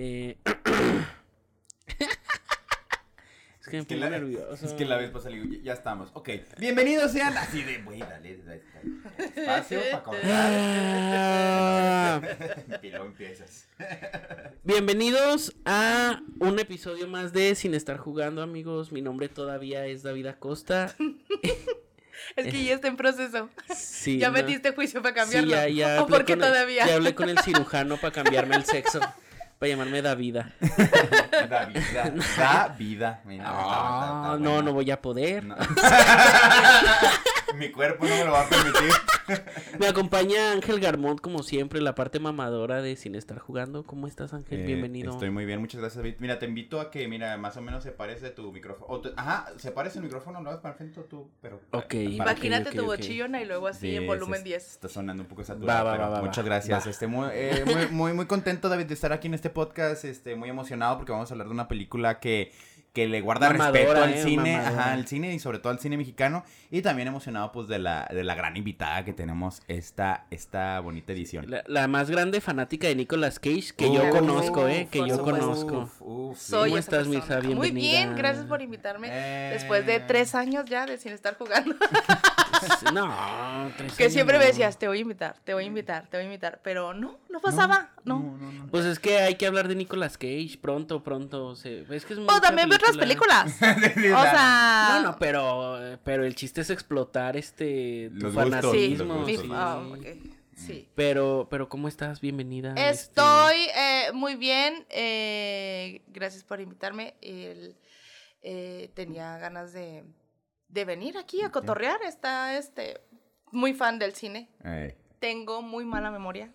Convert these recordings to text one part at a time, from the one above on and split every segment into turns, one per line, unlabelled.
Eh... es que me
Es que,
pongo
la,
nervioso.
es que la vez pasada le digo, ya, estamos. Ok, bienvenidos sean. Así de, güey, dale, dale, dale, Espacio para contar. y luego empiezas.
Bienvenidos a un episodio más de Sin Estar Jugando, amigos. Mi nombre todavía es David Acosta.
Es que ya está en proceso.
Sí,
ya
no.
metiste juicio para
Sí,
cambiarlo.
ya, ya
¿O
hablé
por qué
con el-
todavía?
Ya hablé con el cirujano para cambiarme el sexo. Para llamarme Davida.
Da vida. Da vida. Mira, está- está-
Ah,
está
no,
buena.
no voy a poder.
No. Mi cuerpo no me lo va a permitir.
Me acompaña Ángel Garmont, como siempre, la parte mamadora de Sin Estar Jugando. ¿Cómo estás, Ángel?
Eh,
Bienvenido.
Estoy muy bien, muchas gracias, David. Mira, te invito a que, mira, más o menos se parece tu micrófono. tu- ajá, se parece el micrófono, no es para frente tú, pero.
Ok.
Imagínate tu
ok.
bochillona y luego así
Sí,
en volumen
se-
10.
Está sonando un poco saturado,
Va, va,
pero
va, va,
muchas gracias.
Va.
Este, muy, eh, muy, muy, muy contento, David, de estar aquí en este podcast. Este, muy emocionado porque vamos a hablar de una película que, que le guarda
Mamadora,
respeto al
eh,
cine,
mamadora.
ajá, al cine y sobre todo al cine mexicano. Y también emocionado, pues, de la, de la gran invitada que tenemos esta, esta bonita edición.
La, la más grande fanática de Nicolas Cage que yo
Uf,
conozco, ¿eh? Que yo conozco.
Uf.
Soy
¿Cómo estás. Mirza?
Muy
Bienvenida.
bien, gracias por invitarme.
Eh.
Después de tres años ya de sin estar jugando.
No, tres
que
años
siempre me
no.
decías, te voy a invitar, te voy a invitar, te voy a invitar. Pero no, no pasaba, no.
no, no.
Pues es que hay que hablar de Nicolas Cage pronto, pronto. se- Es que es
también ve
película.
películas.
Sí,
o sea.
No, no, pero, pero el chiste es explotar este tu
Los gustos,
fanatismo.
los
mi-
gustos.
sí.
ah, sí.
Pero, pero ¿cómo estás? Bienvenida. este,
Estoy eh, muy bien. eh, gracias por invitarme. El- eh, tenía ganas de, de venir aquí a cotorrear. Está este muy fan del cine. Tengo muy mala memoria.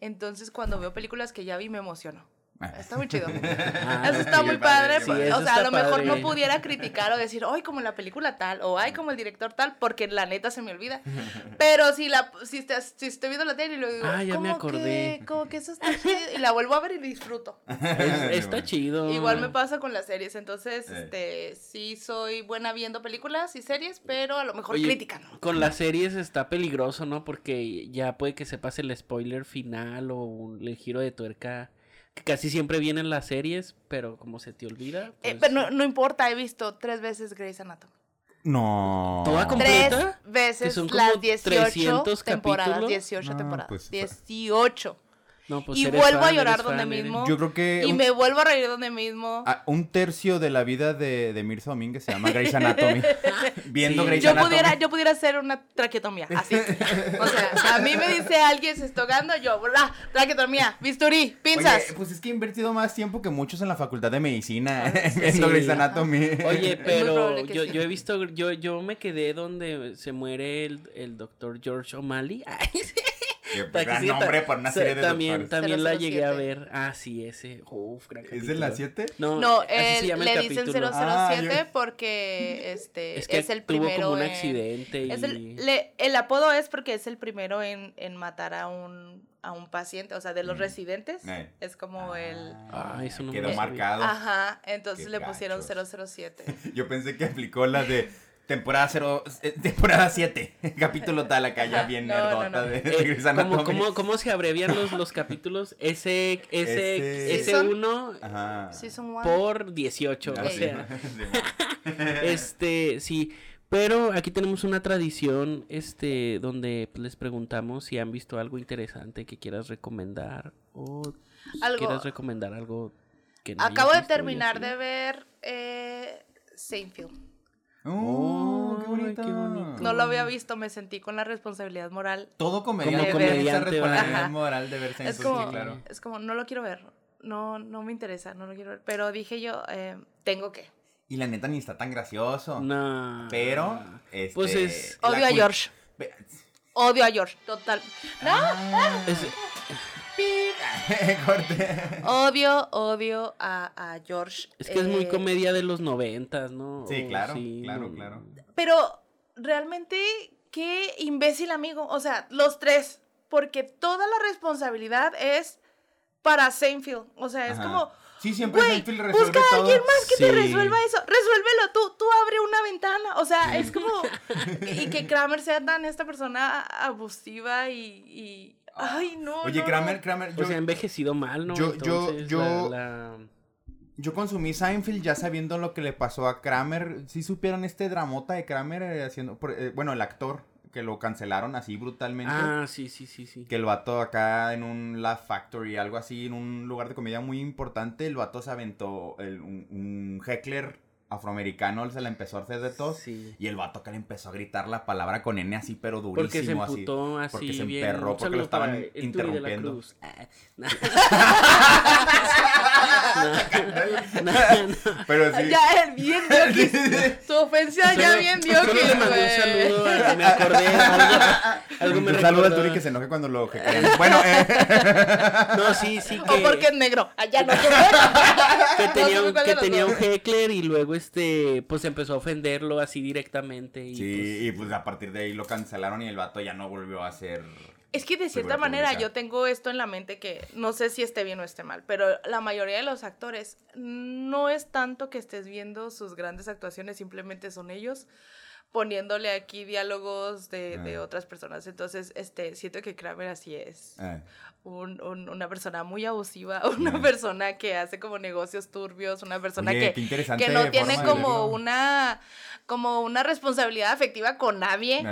Entonces, cuando veo películas que ya vi, me emociono.
Ah.
Está muy chido.
Ah,
Eso está muy
padre,
Sí, eso
o sea, a
está
lo mejor
padre.
no pudiera criticar o decir, ay, como en la película tal, o ay, como el director tal, porque la neta se me olvida. Pero si la si, te- si estoy viendo la tele y lo digo,
Ah, ya me
"¿Cómo
acordé".
Que, como que eso está chido", y la vuelvo a ver y disfruto.
es- está chido.
Igual me pasa con las series, entonces,
Eh.
este, sí soy buena viendo películas y series, pero a lo mejor
Oye,
crítica, ¿no?
Con las series está peligroso, ¿no? Porque ya puede que se pase el spoiler final o un- el giro de tuerca que casi siempre viene en las series, pero como se te olvida.
Eh,
pues,
pero no, no importa, he visto tres veces Grey's Anatomy.
No.
¿Toda com-
Tres
¿Completa? Que
veces
son como
las 18
300
temporadas.
capítulos.
18
No,
temporadas.
pues,
18.
No, pues
y vuelvo a llorar donde
fan,
mismo.
Yo creo que
Y
un,
me vuelvo a reír donde mismo.
a- un tercio de la vida de, de Mirza Domínguez se llama Grey's Anatomy. Viendo
Sí.
Grey's
yo
Anatomy.
pudiera, yo pudiera hacer una traqueotomía, así. O sea, a mí me dice alguien se está ahogando, yo, bla, traqueotomía, bisturí, pinzas.
Oye, pues es que he invertido más tiempo que muchos en la facultad de medicina
Ah,
viendo
Sí.
Grey's Anatomy.
Oye, pero yo,
sí.
yo he visto, yo, yo me quedé donde se muere el, el doctor George O'Malley. Ay, sí. Para que
gran
sí,
nombre por una serie de
también,
doctores.
también la llegué a
007.
ver. Ah, sí, ese. Uf, gran
¿Es de las 7?
No,
No,
el
le dicen
capítulo.
007
Ah, yo-
porque este
Es
es,
que
el
tuvo
primero
como un
en-
accidente y...
es el, le- el apodo es porque es el primero en, en matar a un, a un paciente, o sea, de los
Mm.
residentes.
Eh.
Es como el...
Ah, eso no
Quedó marcado.
Ajá, entonces
Qué
le pusieron
gachos.
007.
Yo pensé que aplicó la de temporada 0, temporada 7, capítulo tal acá ya bien
no, no,
nerdota
no.
de,
Eh,
de Grey's
¿cómo,
Anatomy.
cómo, cómo se abrevian los, los capítulos? Ese, ese,
Ese-
ese
Season.
uno
Ajá.
Season 1.
por 18,
Ah,
o
sí.
sea... Este, sí, pero aquí tenemos una tradición, este, donde les preguntamos si han visto algo interesante que quieras recomendar o
Algo-
quieras recomendar algo que no
Acabo de terminar de ver eh, Seinfeld.
Oh, qué bonito.
qué bonito.
No lo había visto, me sentí con la responsabilidad moral.
Todo comediante
Como
tiene esa
comediante,
responsabilidad moral de ver
Es
Seinfeld,
como,
sí, claro.
es como, no lo quiero ver. No, no me interesa, no lo quiero ver. Pero dije yo, eh, tengo que.
Y la neta ni está tan gracioso.
No.
Pero, este,
Pues es-
Odio a George. Odio a George, total. No,
Ah,
Es-
Corte.
odio, odio a, a George.
Es que es muy
Eh,
comedia de los noventas, ¿no?
Sí, claro,
sí,
claro,
no.
claro.
Pero realmente, qué imbécil amigo. O sea, los tres. Porque toda la responsabilidad es para Seinfeld. O sea, es
Ajá.
como,
Sí, siempre
güey,
Seinfeld resuelve
busca a alguien más que te resuelva eso. Resuélvelo tú. Tú abre una ventana. O sea, es como. y que Kramer sea tan esta persona abusiva y. y Ay, no.
Oye,
no,
Kramer. Kramer,
O
yo,
sea, ha envejecido mal, ¿no?
yo- yo-
Entonces,
yo-
la- la-
yo consumí Seinfeld ya sabiendo lo que le pasó a Kramer. ¿Sí supieron este dramota de Kramer eh, haciendo, por- eh, bueno, el actor que lo cancelaron así brutalmente?
Ah, sí, sí, sí, sí.
Que el vato acá en un Laugh Factory, algo así, en un lugar de comedia muy importante, el vato se aventó el- un, un heckler afroamericano, se le empezó a hacer de tos.
Sí.
Y el vato acá le empezó a gritar la palabra con N así, pero durísimo.
Porque se
así.
emputó así,
porque se
bien.
emperró, porque lo estaban
de la
interrumpiendo.
Cruz.
Pero sí.
Ya, él bien que tu ofensa ya bien vio
solo
que,
le mandé un
güey.
saludo, a- me acordé algo, algo me
Un saludo al. Turi que se enoje cuando lo. Bueno, eh,
No, sí, sí que,
O porque es negro. Allá no.
que tenía, un, que tenía un heckler y luego este pues empezó a ofenderlo así directamente y
sí, y pues a partir de ahí lo cancelaron y el vato ya no volvió a hacer.
Es que de cierta manera yo tengo esto en la mente que no sé si esté bien o esté mal, pero la mayoría de los actores no es tanto que estés viendo sus grandes actuaciones, simplemente son ellos poniéndole aquí diálogos de, de
Ah.
otras personas. Entonces, este, siento que Kramer así es. un- un- una persona muy abusiva, una persona que hace como negocios turbios, una persona
Oye,
que, que no tiene como una como una responsabilidad afectiva con nadie.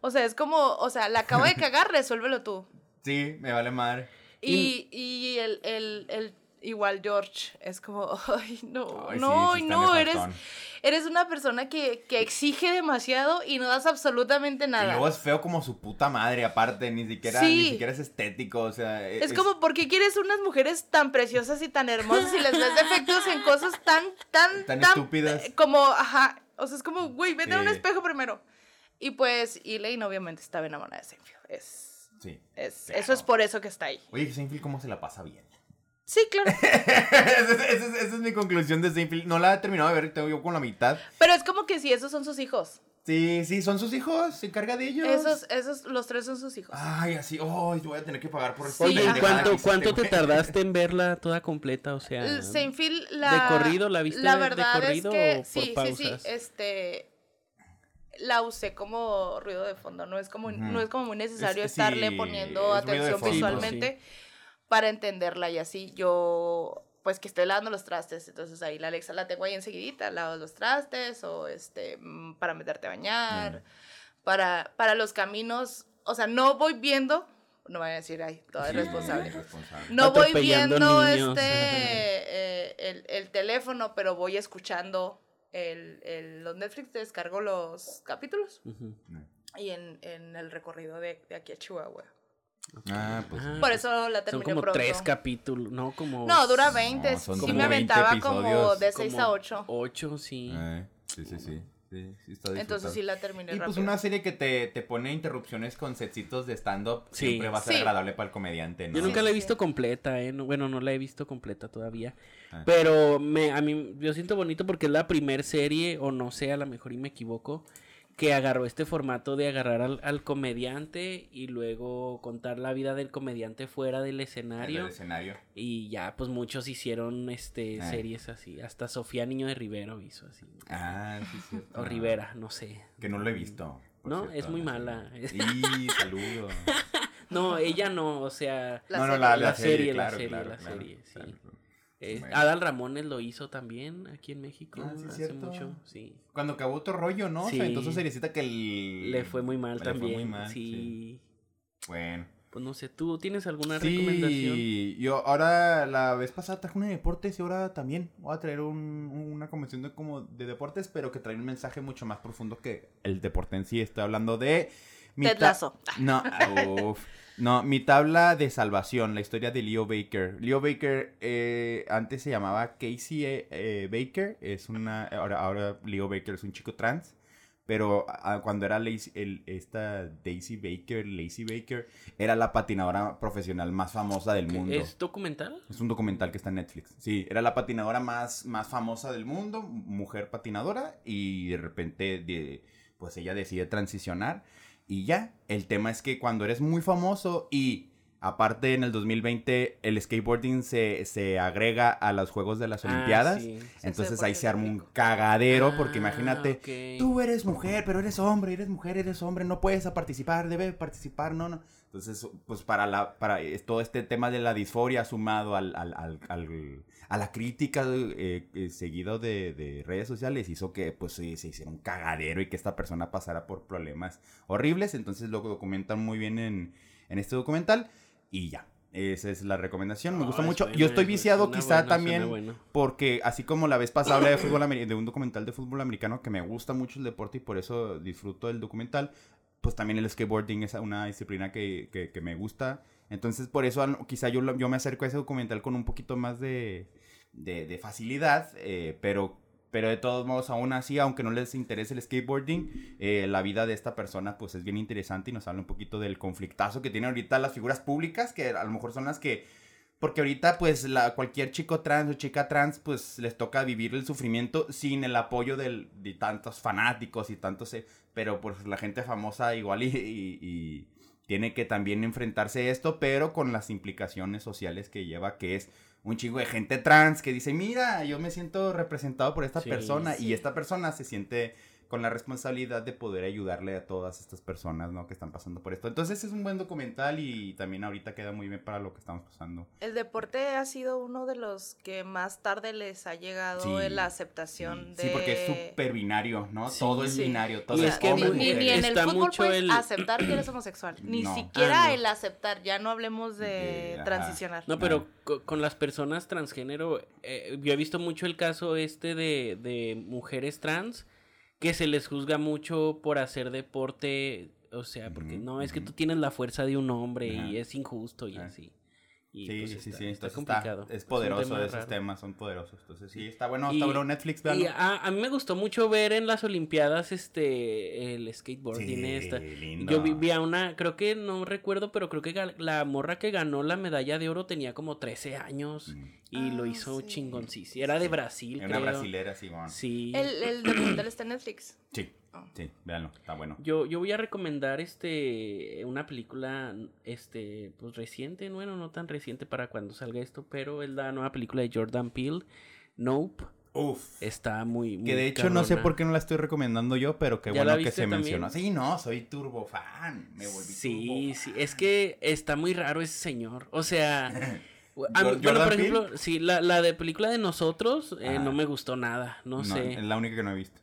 O sea, es como, o sea, la acabo de cagar, resuélvelo tú.
Sí, me vale madre.
Y, y el, el, el- igual George es como, ay, no,
Ay,
no,
sí
no, eres, eres una persona que, que exige demasiado y no das absolutamente
Y
nada.
luego es feo como su puta madre, aparte, ni siquiera,
Sí.
ni siquiera es estético, o sea. e,
Es como, ¿por qué quieres unas mujeres tan preciosas y tan hermosas y les ves defectos en cosas tan, tan,
Tan estúpidas.
eh, Como, ajá, o sea, es como, güey, vete a un espejo primero. Y pues, Elaine obviamente estaba enamorada de Seinfeld. Es,
Sí.
es,
Claro.
Eso es por eso que está ahí.
Oye, Seinfeld, ¿cómo se la pasa bien?
Sí, claro.
esa, es, esa es- esa es mi conclusión de Seinfeld. No la he terminado de ver, tengo yo con la mitad.
Pero es como que si esos son sus hijos.
Sí, sí, son sus hijos, se encarga de ellos.
Esos, esos, los tres son sus hijos.
Ay, así, oh, yo voy a tener que pagar por esta
Sí,
Oye, ¿y
ajá.
pendejada
cuánto, cuánto te tardaste en verla toda completa? O sea,
El Seinfeld, la...
¿De corrido? ¿La viste
La
de- de
verdad
corrido
es que,
o por
sí, sí, sí, este... La usé como ruido de fondo, no es como, no es como muy necesario
Es-
estarle
sí,
poniendo
es
atención
fondo.
Sí, pues,
visualmente para entenderla y así yo pues que estoy lavando los trastes, entonces ahí la Alexa la tengo ahí enseguidita, lavo los trastes o este mm, para meterte a bañar, para para los caminos, o sea, no voy viendo, no voy a decir, ay, toda
Sí,
responsable.
responsable.
No voy viendo
niños.
este eh, el, el teléfono, pero voy escuchando el, el- los Netflix descargo los capítulos y en, en el recorrido de, de aquí a Chihuahua.
Ah, pues.
Ah,
Por eso la
Son como
pronto.
tres capítulos, ¿no? Como...
No, dura 20.
No,
sí
como
me
20
aventaba como de 6
como
a 8.
Ocho, sí.
Eh, sí, sí, sí. Sí, sí está
Entonces sí la terminé
Y pues
rápido.
una serie que te, te pone interrupciones con setsitos de stand-up
Sí.
siempre va a ser
Sí.
agradable para el comediante, ¿no?
Yo nunca
Sí,
la he visto
sí.
completa, ¿eh? No- bueno, no la he visto completa todavía.
Ah.
Pero me, a mí, yo siento bonito porque es la primer serie, o no sé, a lo mejor y me equivoco, que agarró este formato de agarrar al, al comediante y luego contar la vida del comediante fuera del
En el
escenario.
escenario.
Y ya, pues muchos hicieron este
Ah.
series así. Hasta Sofía Niño de Rivero hizo así.
Ah, sí, cierto.
O Rivera, no sé.
Que no lo he visto.
No,
cierto,
es muy
la
mala.
serie. Y saludo.
No, ella no, o sea...
La
no, no,
serie.
la,
La
la serie,
serie, la
claro,
serie,
claro,
la
claro,
serie, sí. Eh,
Bueno.
Adal Ramones lo hizo también aquí en México
Ah, sí,
hace
cierto.
mucho, sí.
Cuando acabó otro rollo, ¿no?
Sí.
O sea, entonces seriecita que el...
Le fue muy mal
le fue
también.
muy mal,
sí.
Bueno.
Pues no sé, ¿tú tienes alguna recomendación?
Sí, yo ahora la vez pasada traje una de deportes y ahora también voy a traer un- una convención de, como de deportes, pero que trae un mensaje mucho más profundo que el deporte en sí. Estoy hablando de... mi
Ted Lasso.
No, uf. No, mi tabla de salvación, la historia de Leo Baker. Leo Baker eh, antes se llamaba Casey eh, eh, Baker, es una, ahora, ahora Leo Baker es un chico trans, pero ah, cuando era Lazy- el- esta Daisy Baker, Lacey Baker, era la patinadora profesional más famosa del mundo.
¿Es documental?
Es un documental que está en Netflix. Sí, era la patinadora más, más famosa del mundo, mujer patinadora, y de repente, de- pues ella decide transicionar. Y ya, el tema es que cuando eres muy famoso y aparte en el 2020 el skateboarding se, se agrega a los Juegos de las
Ah,
Olimpiadas,
sí.
entonces ahí se arma un cagadero, porque
Ah,
imagínate,
ok.
tú eres mujer, pero eres hombre, eres mujer, eres hombre, no puedes participar, debe participar, no, no. Entonces, pues para, la, para eh, todo este tema de la disforia sumado al, al, al, al a la crítica eh, eh, seguido de, de, redes sociales hizo que pues se, se, hiciera un cagadero y que esta persona pasara por problemas horribles. Entonces lo documentan muy bien en, en este documental y ya. Esa es la recomendación, me gusta mucho. Yo estoy viciado quizá también bueno. porque así como la vez pasada hablé de, fútbol, de un documental de fútbol americano que me gusta mucho el deporte y por eso disfruto el documental, pues también el skateboarding es una disciplina que, que, me gusta. Entonces por eso quizá yo, yo me acerco a ese documental con un poquito más de, de, facilidad, eh, pero pero de todos modos, aún así, aunque no les interese el skateboarding, eh, la vida de esta persona pues es bien interesante y nos habla un poquito del conflictazo que tienen ahorita las figuras públicas, que a lo mejor son las que... Porque ahorita pues la, cualquier chico trans o chica trans pues les toca vivir el sufrimiento sin el apoyo del, de tantos fanáticos y tantos... Pero pues la gente famosa igual y, y, y tiene que también enfrentarse a esto, pero con las implicaciones sociales que lleva, que es un chingo de gente trans que dice, mira, yo me siento representado por esta sí, persona sí. y esta persona se siente con la responsabilidad de poder ayudarle a todas estas personas, ¿no? Que están pasando por esto. Entonces es un buen documental y también ahorita queda muy bien para lo que estamos pasando.
El deporte ha sido uno de los que más tarde les ha llegado sí, la aceptación
sí, de... Sí, porque es súper binario, ¿no? todo es binario, todo
y
es,
es que ni, ni, ni, en el fútbol puedes el... aceptar que eres homosexual. Ni no. siquiera ah, no. el aceptar, ya no hablemos de, de transicionar.
No, pero con, con las personas transgénero, eh, yo he visto mucho el caso este de, de mujeres trans que se les juzga mucho por hacer deporte, o sea, porque no, es que tú tienes la fuerza de un hombre y es injusto y así.
Y sí, pues sí, está, sí, está complicado. Está, es poderoso, es tema esos raro. temas son poderosos. Entonces, sí, está bueno, está bueno Netflix,
véanlo. Y a, a, mí me gustó mucho ver en las Olimpiadas este el skateboarding sí, esta. Lindo. Yo vi, vi, a una, creo que no recuerdo, pero creo que la morra que ganó la medalla de oro tenía como 13 años mm. Y ah, lo hizo sí. chingoncísimo. Era de Brasil,
Era creo. Una brasilera, sí, bueno.
Sí.
El, el documental está en Netflix.
Sí. Oh. Sí, véanlo, está bueno.
Yo, yo voy a recomendar este una película este pues reciente, bueno, no tan reciente para cuando salga esto, pero es la nueva película de Jordan Peele, Nope.
Uf.
Está muy, muy
Que de hecho carona. no sé por qué no la estoy recomendando yo, pero qué bueno que se también? mencionó. Sí, no, soy turbo fan. Me volví
Sí,
turbo
sí, es que está muy raro ese señor. O sea, Bueno, por ejemplo, Peele? sí, la, la de película de nosotros eh, no me gustó nada, no, no, sé.
Es la única que no he visto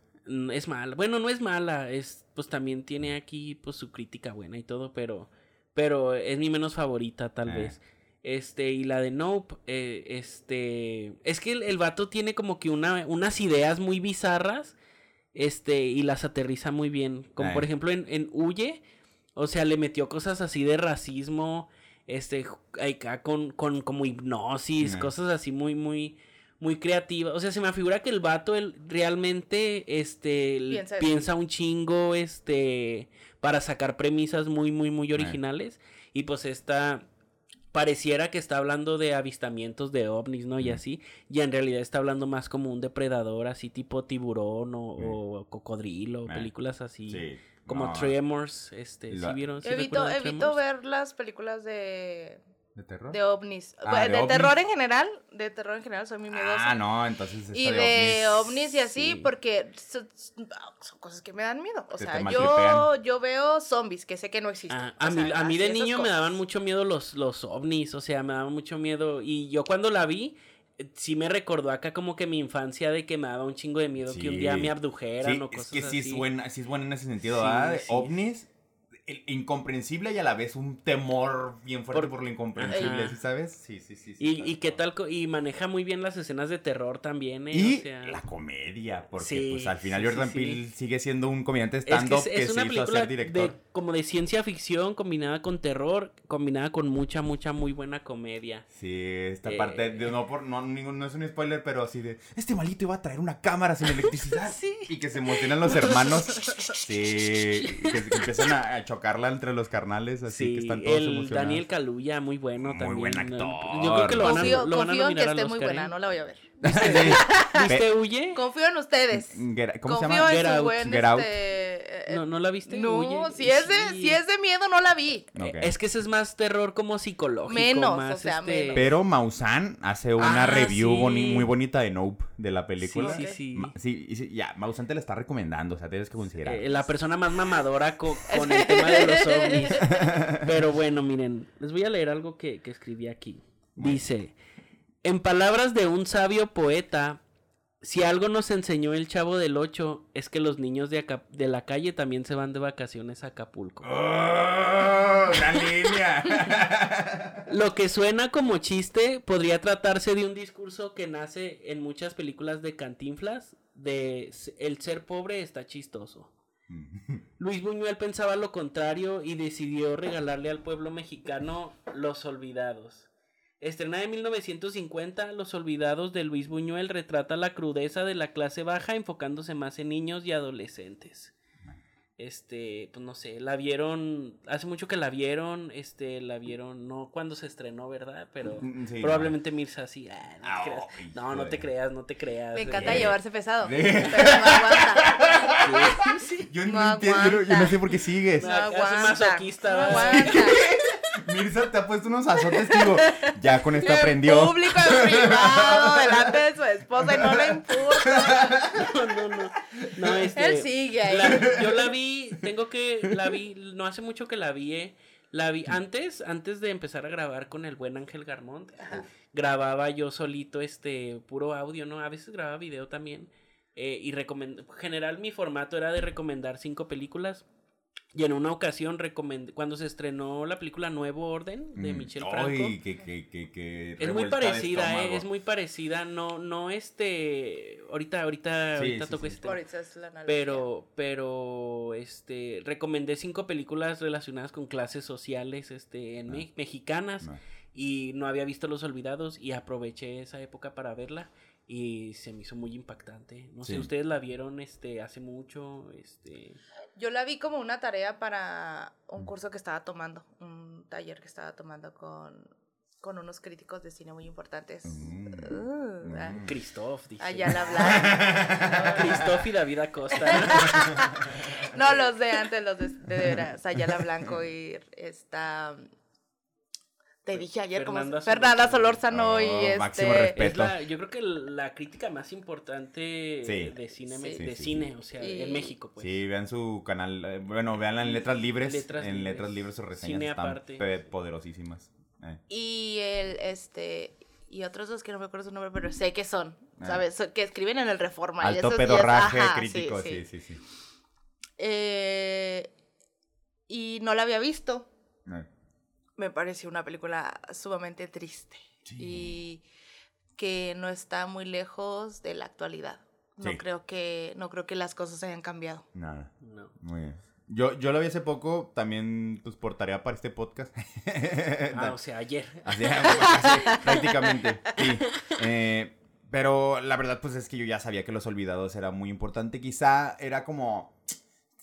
es mala. Bueno, no es mala, es pues también tiene aquí pues su crítica buena y todo, pero pero es mi menos favorita tal eh. vez. Este, y la de Nope, eh, este, es que el, el, vato tiene como que una, unas ideas muy bizarras, este, y las aterriza muy bien. Como eh. por ejemplo en, en Huye, o sea, le metió cosas así de racismo, este, acá con, con como hipnosis, cosas así muy, muy, muy creativa. O sea, se me figura que el vato él, realmente este piensa, piensa, un chingo este para sacar premisas muy muy muy originales. Y pues esta pareciera que está hablando de avistamientos de ovnis, ¿no? Mm. Y así, y en realidad está hablando más como un depredador así tipo tiburón o, mm. o cocodrilo, eh. películas así. Sí. Como no. Tremors, este, ¿sí vieron? ¿Sí
evito, evito ver las películas de
¿De terror?
De ovnis. Ah, de, de ovnis? terror en general. De terror en general soy muy miedosa.
Ah, no, entonces.
Y de, de ovnis, ovnis, y así, sí. porque son, son, cosas que me dan miedo. O sea, yo, yo veo zombies que sé que no existen.
Ah, a,
sea,
mí, a mí de niño me daban mucho miedo los, los ovnis. O sea, me daban mucho miedo. Y yo cuando la vi sí me recordó acá como que mi infancia de que me daba un chingo de miedo sí. que un día me abdujeran
sí,
o cosas
así. Es que
sí
es buena, sí es buena en ese sentido, ¿ah? De ovnis incomprensible y a la vez un temor bien fuerte por, por lo incomprensible, ¿sí sabes? Sí, sí, sí. sí
y, y qué tal, y maneja muy bien las escenas de terror también, ¿eh?
Y o sea... la comedia, porque sí, pues al final Jordan Peele sigue siendo un comediante stand-up
es que, es,
que
una
se
hizo
hizo ser director.
De, como de ciencia ficción combinada con terror, combinada con mucha, mucha, muy buena comedia.
Sí, esta eh... parte, de, no, por, no, ningún, no es un spoiler, pero así de, este malito iba a traer una cámara sin electricidad.
sí.
Y que se emocionan los hermanos. sí, que, que empiezan a, a chocarla entre los carnales, así
sí,
que están todos
el
emocionados.
Daniel Caluya, muy bueno
muy
también.
buen actor.
Yo creo que lo van a,
confío,
lo van a
confío en que esté muy buena,
¿eh?
no la voy a ver.
Sí.
¿Viste Huye?
Confío en ustedes.
Get- ¿Cómo se llama?
en
Get
su
Out.
buen,
Get Out.
este,
¿No, ¿No la viste?
No,
Huye.
si es, de,
Sí.
si es de miedo, no la vi.
Eh, Es que ese es más terror como psicológico.
Menos,
más,
o sea,
este,
menos.
Pero Maussan hace una
Ah,
review
sí.
boni- muy bonita de Nope, de la película.
Sí, sí, sí.
Sí, y sí, ya, Maussan te la está recomendando, o sea, tienes que considerar.
Eh, la persona más mamadora co- con, el tema de los ovnis. Pero bueno, miren, les voy a leer algo que, que escribí aquí. Dice, en palabras de un sabio poeta, si algo nos enseñó el chavo del 8 es que los niños de, la calle también se van de vacaciones a Acapulco.
¡Oh! ¡Gran línea!
Lo que suena como chiste podría tratarse de un discurso que nace en muchas películas de Cantinflas, de el ser pobre está chistoso. Luis Buñuel pensaba lo contrario y decidió regalarle al pueblo mexicano Los Olvidados. Estrenada en 1950, Los Olvidados de Luis Buñuel retrata la crudeza de la clase baja enfocándose más en niños y adolescentes. Este, pues no sé, la vieron, hace mucho que la vieron, este, la vieron, no cuando se estrenó, ¿verdad? Pero
Mm, sí,
probablemente Mirza así, "Ah, no, te
Ah,
creas".
ay,
no, no te creas, no te creas.
Me encanta
eh.
llevarse pesado.
Sí.
Pero no aguanta.
Yo
No
no, entiendo, yo no- yo no sé por qué sigues.
No
es
aguanta.
masoquista,
no aguanta.
Mirza te ha puesto unos azotes, digo, ya con esta
En
aprendió.
público, en privado, delante de su esposa y no le importa.
No, no, no. No, este,
Él sigue ahí.
la- yo la vi, tengo que, la vi, no hace mucho que la vi, eh, La vi antes, antes de empezar a grabar con el buen Ángel Garmont, grababa yo solito este puro audio, ¿no? A veces grababa video también. eh, y recomend... general mi formato era de recomendar cinco películas. Y en una ocasión recomendé, cuando se estrenó la película Nuevo Orden de
Mm.
Michel Franco.
Ay, que, que, que, que
Es muy parecida, eh, es muy parecida, no, no este, ahorita, ahorita,
Sí,
ahorita
sí,
toco
sí.
Ahorita es la.
Pero, pero, este, recomendé cinco películas relacionadas con clases sociales, este, en
Ah.
me- mexicanas
No.
y no había visto Los Olvidados y aproveché esa época para verla y se me hizo muy impactante. No sé,
Sí.
ustedes la vieron, este, hace mucho, este,
Yo la vi como una tarea para un
Mm.
curso que estaba tomando, un taller que estaba tomando con, con unos críticos de cine muy importantes.
Mm.
Uh, ah,
Mm.
Christoph, dice.
Allá la hablar.
Christoph y David Acosta.
No, los de antes, los de, de veras, Ayala Blanco y esta... Te dije ayer como
Fernanda
Fernanda
Solórzano.
Solórzano y
Oh,
este...
máximo respeto.
Es la, yo creo que la crítica más importante
Sí.
de cine,
Sí.
de
Sí,
cine
sí.
o sea,
Y-
en México, pues.
Sí, vean su canal, eh, bueno, veanla en Letras Libres,
Letras
en
Libres.
Letras Libres sus reseñas
Cine
están
aparte.
poderosísimas. Eh.
Y el, este... Y otros dos que no me acuerdo su nombre, pero sé que son. ¿sabes? So- Que escriben en el Reforma.
Alto
y
pedorraje
ajá,
crítico, sí, sí, sí.
Eh, y no la había visto.
Eh,
Me pareció una película sumamente triste
Sí.
y que no está muy lejos de la actualidad. No
Sí.
creo que no creo que las cosas hayan cambiado.
Nada,
No.
muy bien. Yo, yo lo vi hace poco, también pues por tarea para este podcast.
Ah, o sea, ayer.
Así, así, prácticamente, sí. Eh, pero la verdad, pues es que yo ya sabía que Los Olvidados era muy importante. Quizá era como...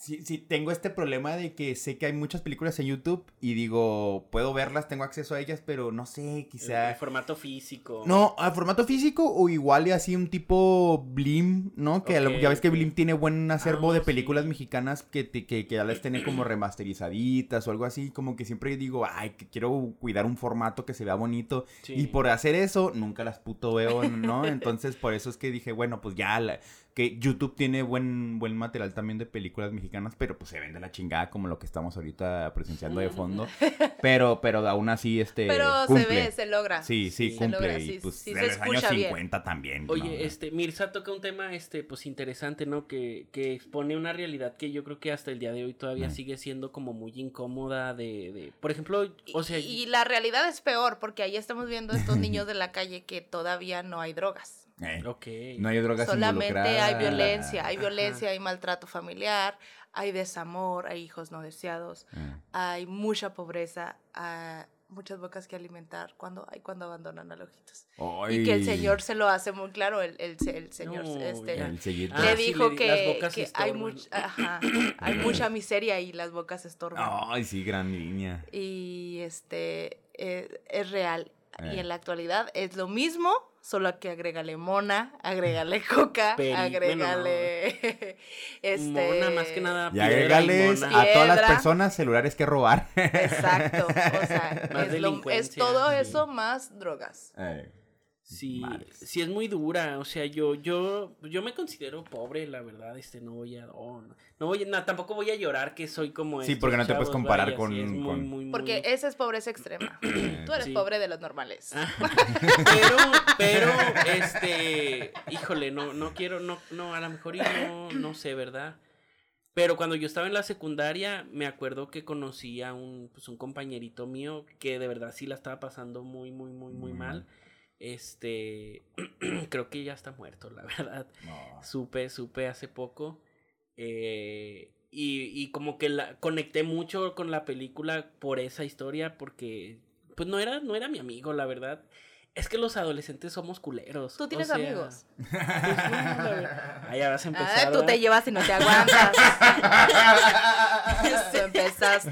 Sí, sí, tengo este problema de que sé que hay muchas películas en YouTube y digo, puedo verlas, tengo acceso a ellas, pero no sé, quizá...
el formato físico.
No, a formato físico o igual y así un tipo Blim, ¿no? Que ya ves que. Blim tiene buen acervo
Ah,
de películas
sí.
mexicanas que, te- que, que ya las tiene como remasterizaditas o algo así. Como que siempre digo, ay, que quiero cuidar un formato que se vea bonito.
Sí.
Y por hacer eso, nunca las puto veo, ¿no? Entonces, por eso es que dije, bueno, pues ya, la- que YouTube tiene buen, buen material también de películas mexicanas, pero pues se vende la chingada como lo que estamos ahorita presenciando de fondo. Pero, pero aún así, este,
Pero
cumple.
se ve, se logra.
Sí, sí,
Se
cumple.
logra,
y
sí-
pues
sí
de
se
los años
escucha bien.
50 también.
Oye,
¿no?
este, Mirza toca un tema, este, pues interesante, ¿no? Que, que expone una realidad que yo creo que hasta el día de hoy todavía
Mm.
sigue siendo como muy incómoda de, de, por ejemplo, o sea,
y, y la realidad es peor porque ahí estamos viendo estos niños de la calle que todavía no hay drogas.
Eh. No hay drogas
Solamente hay violencia, hay
Ajá.
violencia, hay maltrato familiar, hay desamor, hay hijos no deseados,
Eh,
hay mucha pobreza, hay muchas bocas que alimentar cuando hay cuando abandonan a los ojitos. Y que el señor se lo hace muy claro, el, el, el señor
No,
este.
El.
Ah,
le
sí,
dijo
le di- las
que, hay, much- ajá, hay mucha miseria y las bocas estorban.
Ay, sí, gran línea.
Y este eh, es real.
Eh.
Y en la actualidad es lo mismo, solo que agrégale mona, agrégale coca,
Peri-
agrégale este
Mona, más que nada.
Y
piedra
agregales
mona.
a todas las personas celulares que robar.
Exacto, o sea,
Más
es, lo- es todo
sí.
eso más drogas.
Eh,
Sí, sí es muy dura, o sea, yo, yo, yo me considero pobre, la verdad, este, no voy a, oh, no, no voy, a- no, tampoco voy a llorar que soy como
Sí,
estos
porque no te puedes comparar
vaya,
con-
sí, es muy,
con-
muy, muy-
Porque esa es pobreza extrema. Tú eres
Sí.
pobre de los normales.
Ah, pero, pero, este, híjole, no, no quiero, no, no, a lo mejor y no, no sé, ¿verdad? Pero cuando yo estaba en la secundaria, me acuerdo que conocí a un, pues, un compañerito mío que de verdad sí la estaba pasando muy, muy, muy, muy
Muy
mal. Este, creo que ya está muerto, la verdad.
no.
Supe, supe hace poco. eh, y, y como que la conecté mucho con la película por esa historia, porque pues no era, no era mi amigo, la verdad. Es que los adolescentes somos culeros.
¿Tú
o
tienes
sea,
amigos?
pues, no, la verdad. Ah, ya vas a empezar.
Ah, tú te llevas y no te aguantas. Tú empezaste.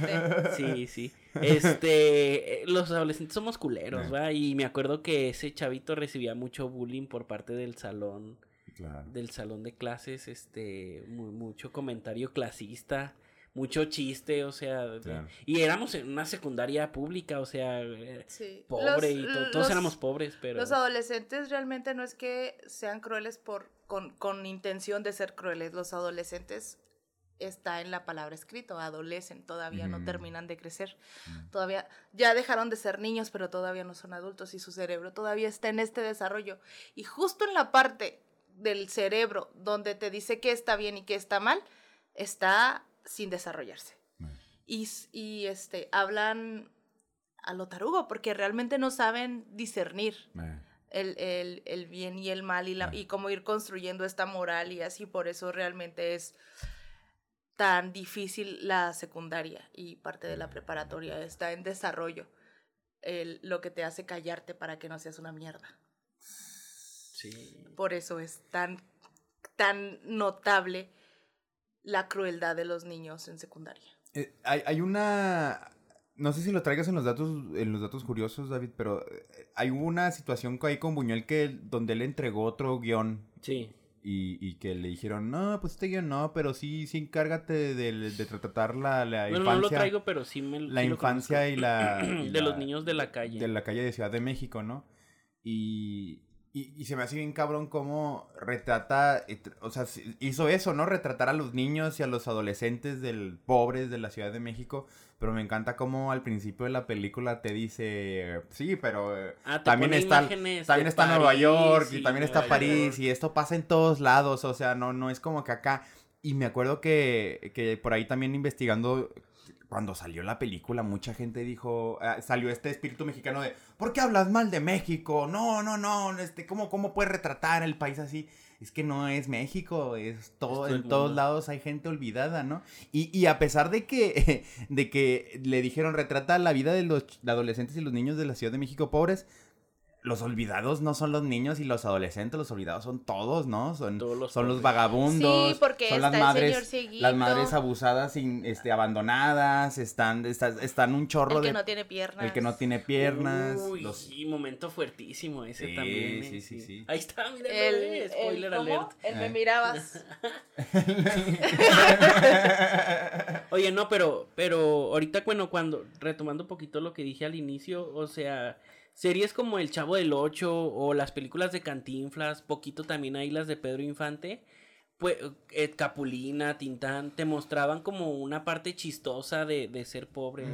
Sí, sí. Este, eh, los adolescentes somos culeros. ¿va? Y me acuerdo que ese chavito recibía mucho bullying por parte del salón.
Claro.
del salón de clases, este, mu- mucho comentario clasista, mucho chiste, o sea,
Claro.
y éramos en una secundaria pública, o sea, eh,
Sí.
pobre
Los-
y to- todos
los-
éramos pobres, pero
Los adolescentes realmente no es que sean crueles por con, con intención de ser crueles. Los adolescentes está en la palabra escrito, adolecen, todavía no terminan de crecer.
Mm.
Todavía ya dejaron de ser niños, pero todavía no son adultos y su cerebro todavía está en este desarrollo. Y justo en la parte del cerebro donde te dice qué está bien y qué está mal, está sin desarrollarse. Y, y este hablan a lo tarugo porque realmente no saben discernir el, el- el bien y el mal y, la, y cómo ir construyendo esta moral y así por eso realmente es tan difícil la secundaria y parte de la preparatoria. Está en desarrollo el- lo que te hace callarte para que no seas una mierda.
Sí.
por eso es tan tan notable la crueldad de los niños en secundaria
Eh, hay, hay una. No sé si lo traigas en los datos, en los datos curiosos, David, pero eh, hay una situación que hay con Buñuel que él- donde él entregó otro guion
Sí.
y, y que le dijeron, no, pues este guion no, pero sí, sí encárgate de, de tratar la, la
Bueno,
infancia.
no lo traigo, pero sí me
la
sí
infancia y la, y
de los niños de la calle.
de la calle de Ciudad de México, ¿no? Y, y, y se me hace bien cabrón cómo retrata, eh, o sea, hizo eso, ¿no? Retratar a los niños y a los adolescentes del pobres de la Ciudad de México, pero me encanta cómo al principio de la película te dice, sí, pero eh,
Ah,
también está, también está Nueva York y también está París
York.
y esto pasa en todos lados, o sea, no, no es como que acá. Y me acuerdo que, que por ahí también investigando, cuando salió la película, mucha gente dijo, ah, salió este espíritu mexicano de, ¿por qué hablas mal de México? No, no, no, este, ¿cómo, cómo puedes retratar el país así? Es que no es México, es todo, en todos lados hay gente olvidada, ¿no? Y, y a pesar de que, de que le dijeron retrata la vida de los adolescentes y los niños de la Ciudad de México pobres, los olvidados no son los niños y los adolescentes, los olvidados son todos, ¿no? Son,
Todos los
son los
pobres.
vagabundos,
Sí, porque
son las
está el señor
madres, las madres abusadas, sin, este, abandonadas, están, están, están un chorro
el que
de...
no tiene piernas
el que no tiene piernas,
Uy,
los...
sí, momento fuertísimo ese
Sí,
también. eh,
sí, sí, sí.
Ahí está, mira,
el,
el, spoiler alert.
El me
Eh.
mirabas.
Oye, no, pero, pero ahorita, bueno, cuando, retomando un poquito lo que dije al inicio, o sea, series como El Chavo del Ocho o las películas de Cantinflas, poquito también ahí las de Pedro Infante, pues, eh, Capulina, Tintán, te mostraban como una parte chistosa de, de ser pobre.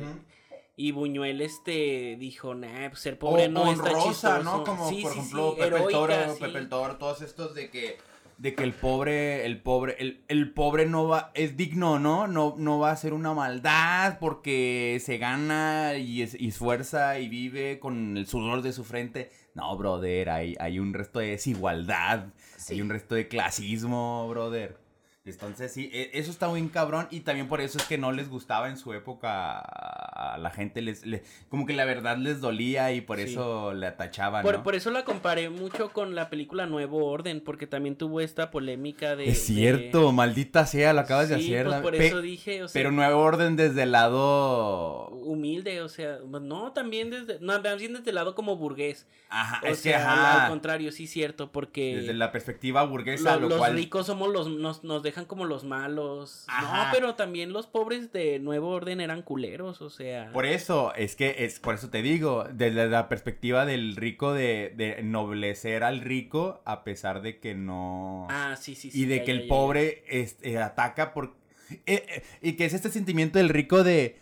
Y Buñuel, este, dijo, nah, pues ser pobre
o,
no está chistoso.
¿no? Como
Sí,
por
sí,
ejemplo
sí,
Pepe el Toro. Pepe el Toro, todos estos de que de que el pobre, el pobre, el, el pobre no va, es digno, ¿no? No, no va a hacer una maldad porque se gana y, es, y esfuerza y vive con el sudor de su frente. No, brother, hay, hay un resto de desigualdad,
Sí.
hay un resto de clasismo, brother. Entonces, sí, e- eso está muy cabrón y también por eso es que no les gustaba en su época a la gente, les, le- como que la verdad les dolía y por
Sí.
eso le atachaban,
Por,
¿no?
por eso la comparé mucho con la película Nuevo Orden, porque también tuvo esta polémica de...
es cierto, maldita sea, lo acabas de hacer.
pues
la-
por
pe-
eso dije, o sea,
pero Nuevo Orden desde el lado...
humilde, o sea, pues, no, también desde, no, bien desde el lado como burgués.
Ajá,
O
es que,
sea, al-
ajá,
al contrario, sí cierto, porque...
desde la perspectiva burguesa,
Lo-
lo
los
cual...
ricos somos los nos, nos dejan como los malos.
Ajá.
No, pero también los pobres de Nuevo Orden eran culeros, o sea.
Por eso, es que es por eso te digo, desde la perspectiva del rico de, de ennoblecer al rico a pesar de que no
Ah, sí, sí, sí.
y de
ya,
que
ya,
el
ya,
pobre este, ataca por eh, eh, y que es este sentimiento del rico de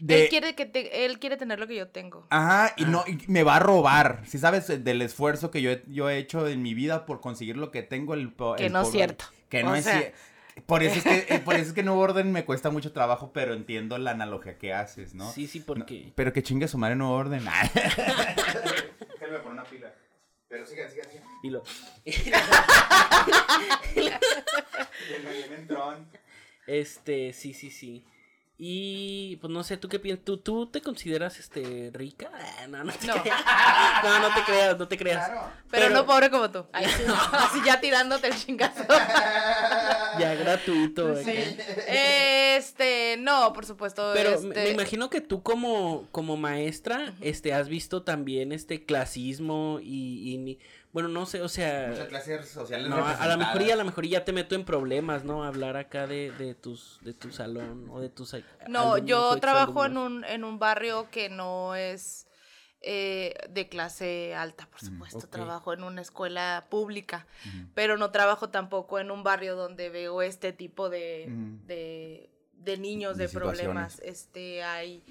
de
Él quiere que te- él quiere tener lo que yo tengo.
Ajá, y
Ah.
no y me va a robar. Si sabes del esfuerzo que yo he, yo he hecho en mi vida por conseguir lo que tengo el
Que no es cierto.
Que no
O
es
sea.
cier- Por eso es que eh, por eso es que Nuevo Orden me cuesta mucho trabajo, pero entiendo la analogía que haces, ¿no?
Sí, sí, porque.
Pero que chingue su madre Nuevo Orden. Déjame poner una pila. Pero sigan, sigan, sigan.
y lo- Este, sí, sí, sí. Y pues no sé, ¿tú qué piensas? ¿Tú, tú te consideras este rica? Ah, No, no te
No.
creas. No, no te creas, no te creas.
Claro.
Pero,
Pero-
no pobre como tú. Ay. Así ya tirándote el chingazo.
Ya gratuito.
Sí. Este, no, por supuesto.
Pero
este,
me, me imagino que tú como, como maestra, este, has visto también este clasismo y, y ni- bueno, no sé, o sea,
Muchas clases sociales
no, a, lo mejor y a lo mejor ya te meto en problemas, ¿no? Hablar acá de, de tus, de tu salón o de tus
No,
alumnos
yo trabajo en un, en un barrio que no es eh, de clase alta, por
Mm,
supuesto. Trabajo en una escuela pública, pero no trabajo tampoco en un barrio donde veo este tipo de,
Mm.
de, de niños
De
de, problemas. Este, hay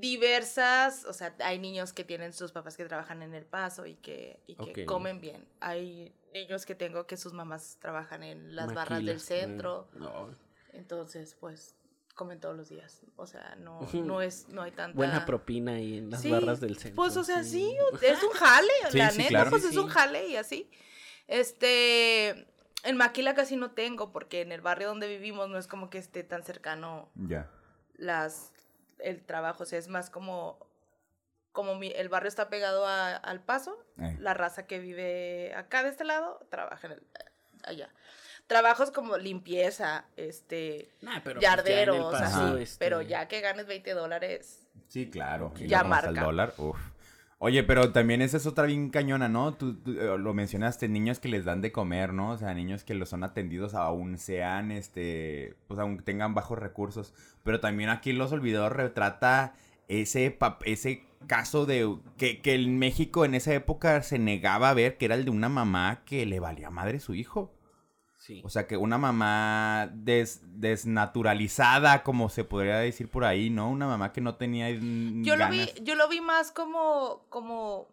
diversas, o sea, hay niños que tienen sus papás que trabajan en el paso y que, y que comen bien. Hay niños que tengo que sus mamás trabajan en las barras del
Maquilas,
centro.
mm, no.
Entonces, pues, comen todos los días. O sea, no, no es, no hay tanta...
Buena propina ahí en las
Sí,
barras del centro.
Pues, o sea, sí, es un jale,
Sí,
la
sí,
neta,
claro.
pues
Sí,
es
sí.
un jale y así. Este, en Maquila casi no tengo, porque en el barrio donde vivimos no es como que esté tan cercano
Ya.
las, el trabajo, o sea, es más como, como mi- el barrio está pegado a- al paso, la raza que vive acá de este lado trabaja en el- allá. Trabajos como limpieza, este,
Nah, pero pues, ya
yarderos, así,
este,
pero ya que ganes 20 dólares,
Sí, claro.
Ya marca.
dólar, uf. Oye, pero también esa es otra bien cañona, ¿no? Tú, eh, lo mencionaste, niños que les dan de comer, ¿no? O sea, niños que los son atendidos aún sean, este, pues aún tengan bajos recursos. Pero también aquí Los Olvidados retrata ese, ese caso de que, que en México en esa época se negaba a ver que era el de una mamá que le valía madre su hijo.
Sí.
O sea, que una mamá des- desnaturalizada, como se podría decir por ahí, ¿no? Una mamá que no tenía
Yo lo vi, yo lo vi más como, como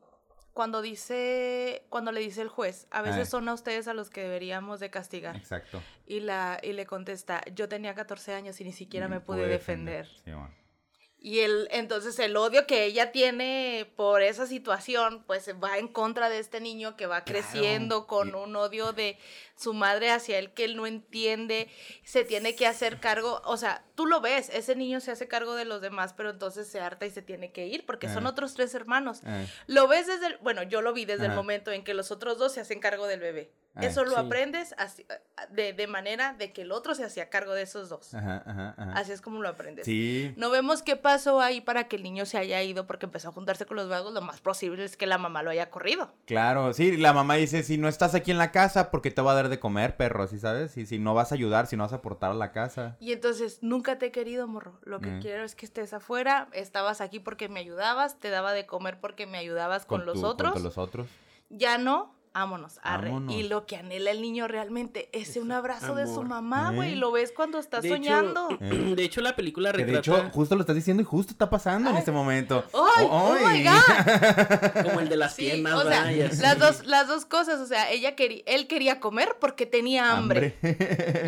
cuando dice, cuando le dice el juez, a veces
Ah.
son a ustedes a los que deberíamos de castigar.
Exacto.
Y la, y le contesta, yo tenía 14 años y ni siquiera me, pude defender.
Sí, bueno.
Y el, entonces el odio que ella tiene por esa situación, pues va en contra de este niño que va
Claro.
creciendo con
Y-
un odio de su madre hacia él que él no entiende, se tiene que hacer cargo, o sea, tú lo ves, ese niño se hace cargo de los demás, pero entonces se harta y se tiene que ir porque son
Eh.
otros tres hermanos.
Eh,
Lo ves desde el, bueno, yo lo vi desde el momento en que los otros dos se hacen cargo del bebé.
Eh,
Eso lo
sí.
aprendes así- de, de manera de que el otro se hacía cargo de esos dos.
ajá, ajá, ajá.
Así es como lo aprendes.
Sí.
No vemos qué pasó ahí para que el niño se haya ido porque empezó a juntarse con los vagos. Lo más posible es que la mamá lo haya corrido.
Claro, sí, la mamá dice, si no estás aquí en la casa, ¿por qué te va a dar de comer, perro? ¿Sí sabes? Y si no vas a ayudar, si no vas a aportar a la casa.
Y entonces, nunca te he querido, morro. Lo que
Mm.
quiero es que estés afuera. Estabas aquí porque me ayudabas. Te daba de comer porque me ayudabas con, los
tu-
otros.
Con los otros.
Ya no. Vámonos, arre.
Vámonos.
Y lo que anhela el niño realmente es un abrazo de su mamá, güey.
¿Eh?
Lo ves cuando está
De
soñando.
Hecho,
Eh.
de hecho, la película
Que
retrata
de hecho, justo lo estás diciendo y justo está pasando en
Ay.
este momento.
¡Ay! ¡Oh, my God!
como el de las
Sí,
piernas,
o las dos, las dos cosas, o sea, ella quería, él quería comer porque tenía hambre.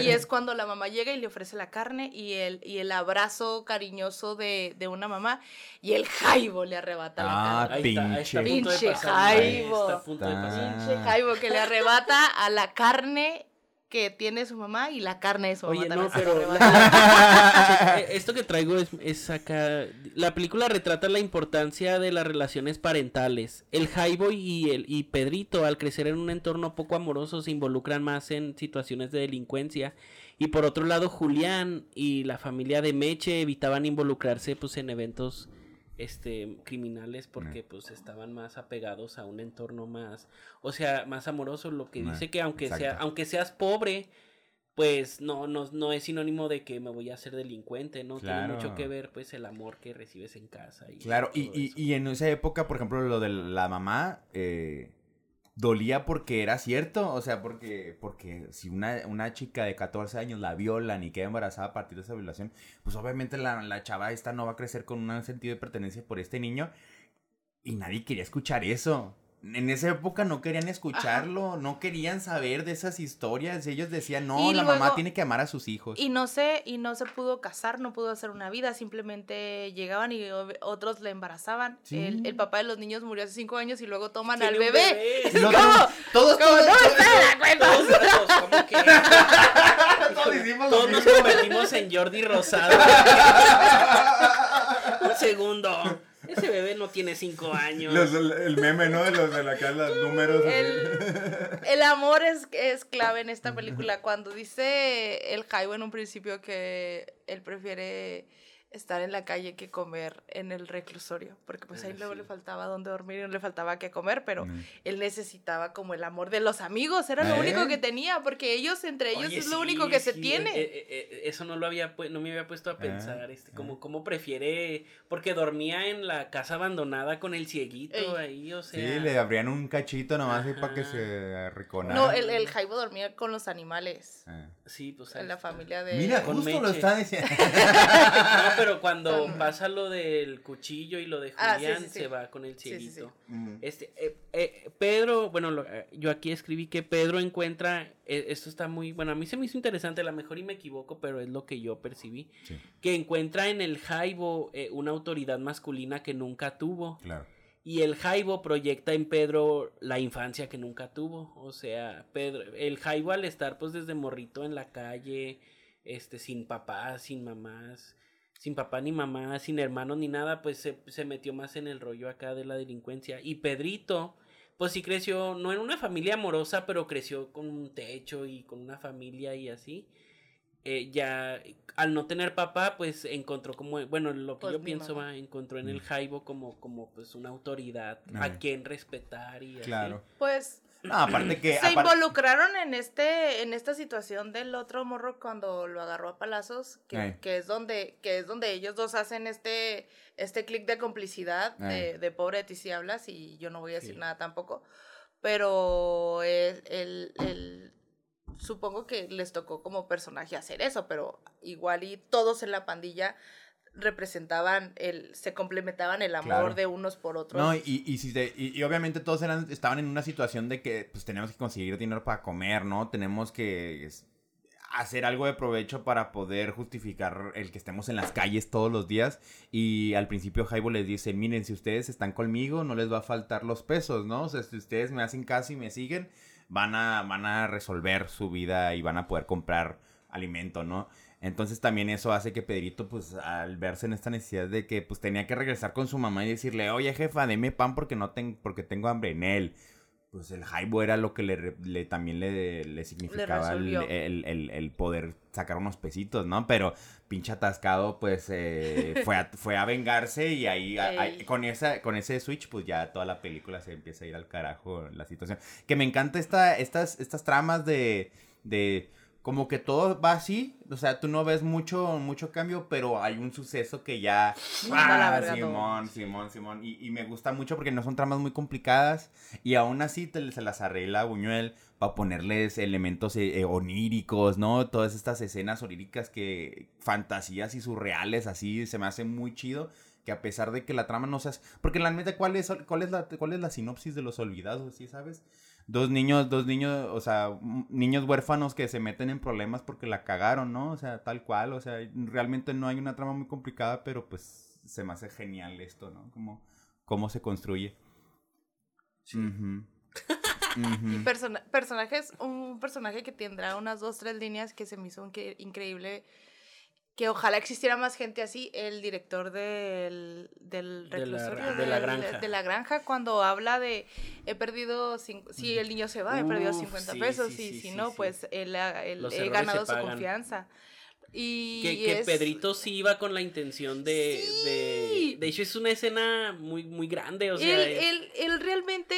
Y es cuando la mamá llega y le ofrece la carne y el, y el abrazo cariñoso de, de una mamá y el jaibo le arrebata
Ah,
la carne.
Ahí está, ahí está a punto de
Pinche
ahí
jaibo.
Está a punto de
Ah.
pasar.
Pinche jaibo que le arrebata a la carne que tiene su mamá y la carne de su mamá
Oye,
también
no,
se
pero la- esto que traigo es, es acá. La película retrata la importancia de las relaciones parentales. El Highboy y el y Pedrito, al crecer en un entorno poco amoroso, se involucran más en situaciones de delincuencia. Y por otro lado, Julián y la familia de Meche evitaban involucrarse pues en eventos este criminales porque pues estaban más apegados a un entorno más, o sea, más amoroso, lo que dice que aunque sea aunque seas pobre, pues no, no, no es sinónimo de que me voy a hacer delincuente, ¿no? Tiene mucho que ver, pues, el amor que recibes en casa. Y
Claro, y, y, y en esa época, por ejemplo, lo de la mamá, eh, dolía porque era cierto, o sea, porque, porque si una, una chica de 14 años la violan y queda embarazada a partir de esa violación, pues obviamente la, la chava esta no va a crecer con un sentido de pertenencia por este niño y nadie quería escuchar eso. En esa época no querían escucharlo, no querían saber de esas historias. Ellos decían, no,
Y
la mamá tiene que amar a sus hijos.
Y no se, y no se pudo casar, no pudo hacer una vida, simplemente llegaban y otros le embarazaban.
Sí.
El, el papá de los niños murió hace cinco años y luego toman
Tiene
al bebé.
Y luego
¿Cómo?
Todos,
¿Cómo
todos,
no
todos-
me?
Todos, que
todos
nos convertimos en Jordi Rosado. Un segundo. Ese bebé no tiene cinco años.
Los- el meme, ¿no? De los de la casa, los números.
El, el amor es, es clave en esta película. Cuando dice el Jaibo en un principio que él prefiere estar en la calle que comer en el reclusorio, porque pues ahí
Ah,
luego le faltaba donde dormir y no le faltaba qué comer, pero
Mm.
él necesitaba como el amor de los amigos, era lo
¿Eh?
único que tenía, porque ellos entre ellos
Oye,
es lo
sí,
único que se tiene.
eh, eh, eh, eso no lo había no me había puesto a pensar, este, como cómo prefiere, porque dormía en la casa abandonada con el cieguito
Ey.
ahí, o sea.
Sí, le abrían un cachito nomás ahí para que se arrinconara.
no, el, el Jaibo dormía con los animales,
Ah.
Sí, pues.
en la familia de...
Mira, justo lo está diciendo.
Pero cuando
Con-
pasa lo del cuchillo y lo de
Ah, sí,
Julián,
sí, sí.
se va con el
Sí, sí, sí.
cieguito. Este, eh, eh, Pedro, bueno, lo- eh, yo aquí escribí que Pedro encuentra, eh, esto está muy, bueno, a mí se me hizo interesante, a lo mejor y me equivoco, pero es lo que yo percibí,
Sí,
que encuentra en el Jaibo eh, una autoridad masculina que nunca tuvo.
claro.
Y el Jaibo proyecta en Pedro la infancia que nunca tuvo. O sea, Pedro, el Jaibo al estar pues desde morrito en la calle, este, sin papás, sin mamás, sin papá ni mamá, sin hermanos ni nada, pues se, se metió más en el rollo acá de la delincuencia. Y Pedrito, pues sí creció, no en una familia amorosa, pero creció con un techo y con una familia y así. Eh, ya al no tener papá, pues encontró como, bueno, lo que
Pues
yo pienso, va, encontró en
Mm.
el Jaibo como, como pues una autoridad a quien respetar y así.
Claro.
Pues
No, aparte que.
se
aparte-
involucraron en este en esta situación del otro morro cuando lo agarró a palazos que, que es donde que es donde ellos dos hacen este este clic de complicidad de, pobre de ti si hablas y yo no voy a decir
Sí.
nada tampoco pero es el, el supongo que les tocó como personaje hacer eso pero igual y todos en la pandilla representaban el se complementaban el amor
Claro.
de unos por otros
No, y, y, si te- y, y obviamente todos eran, estaban en una situación de que pues tenemos que conseguir dinero para comer, ¿no? Tenemos que hacer algo de provecho para poder justificar el que estemos en las calles todos los días. Y al principio Jaibo les dice, miren, si ustedes están conmigo, no les va a faltar los pesos, ¿no? O sea, si ustedes me hacen caso y me siguen, van a, van a resolver su vida y van a poder comprar alimento, ¿no? Entonces también eso hace que Pedrito, pues, al verse en esta necesidad de que, pues, tenía que regresar con su mamá y decirle, oye, jefa, deme pan porque no ten- porque tengo hambre en él. Pues el jaibo era lo que le, le- también le, le significaba el, el- el- el poder sacar unos pesitos, ¿no? Pero pinche atascado, pues, eh, fue, a, fue a vengarse y ahí, a- a-
Ey.
con, esa, con ese switch, pues, ya toda la película se empieza a ir al carajo la situación. Que me encanta esta, estas, estas tramas de, de como que todo va así, o sea, tú no ves mucho, mucho cambio, pero hay un suceso que ya... ¡Ah. Simón, Simón, Simón. Y, y me gusta mucho porque no son tramas muy complicadas y aún así te, se las arregla Buñuel para ponerles elementos eh, eh, oníricos, ¿no? Todas estas escenas oníricas que fantasías y surreales así se me hace muy chido que a pesar de que la trama no seas porque la neta cuál es cuál es la cuál es la sinopsis de los olvidados, ¿sí sabes? Dos niños, dos niños, o sea, niños huérfanos que se meten en problemas porque la cagaron, ¿no? O sea, tal cual, o sea, realmente no hay una trama muy complicada, pero pues se me hace genial esto, ¿no? Como cómo se construye. Ujú.
Y persona- personajes, un personaje que tendrá unas dos, tres líneas que se me hizo incre- increíble. Que ojalá existiera más gente así. El director del, del
De la-
reclusorio,
de la granja.
de la granja, cuando habla de he perdido, si el niño se va, he perdido
Uf,
50
sí,
pesos.
sí,
y
sí,
si
sí,
no, pues él, ha- él- he ganado su confianza. Y
Que, que
es-
Pedrito sí iba con la intención de, de...
Sí.
De hecho, es una escena muy, muy grande, o sea...
él- él realmente,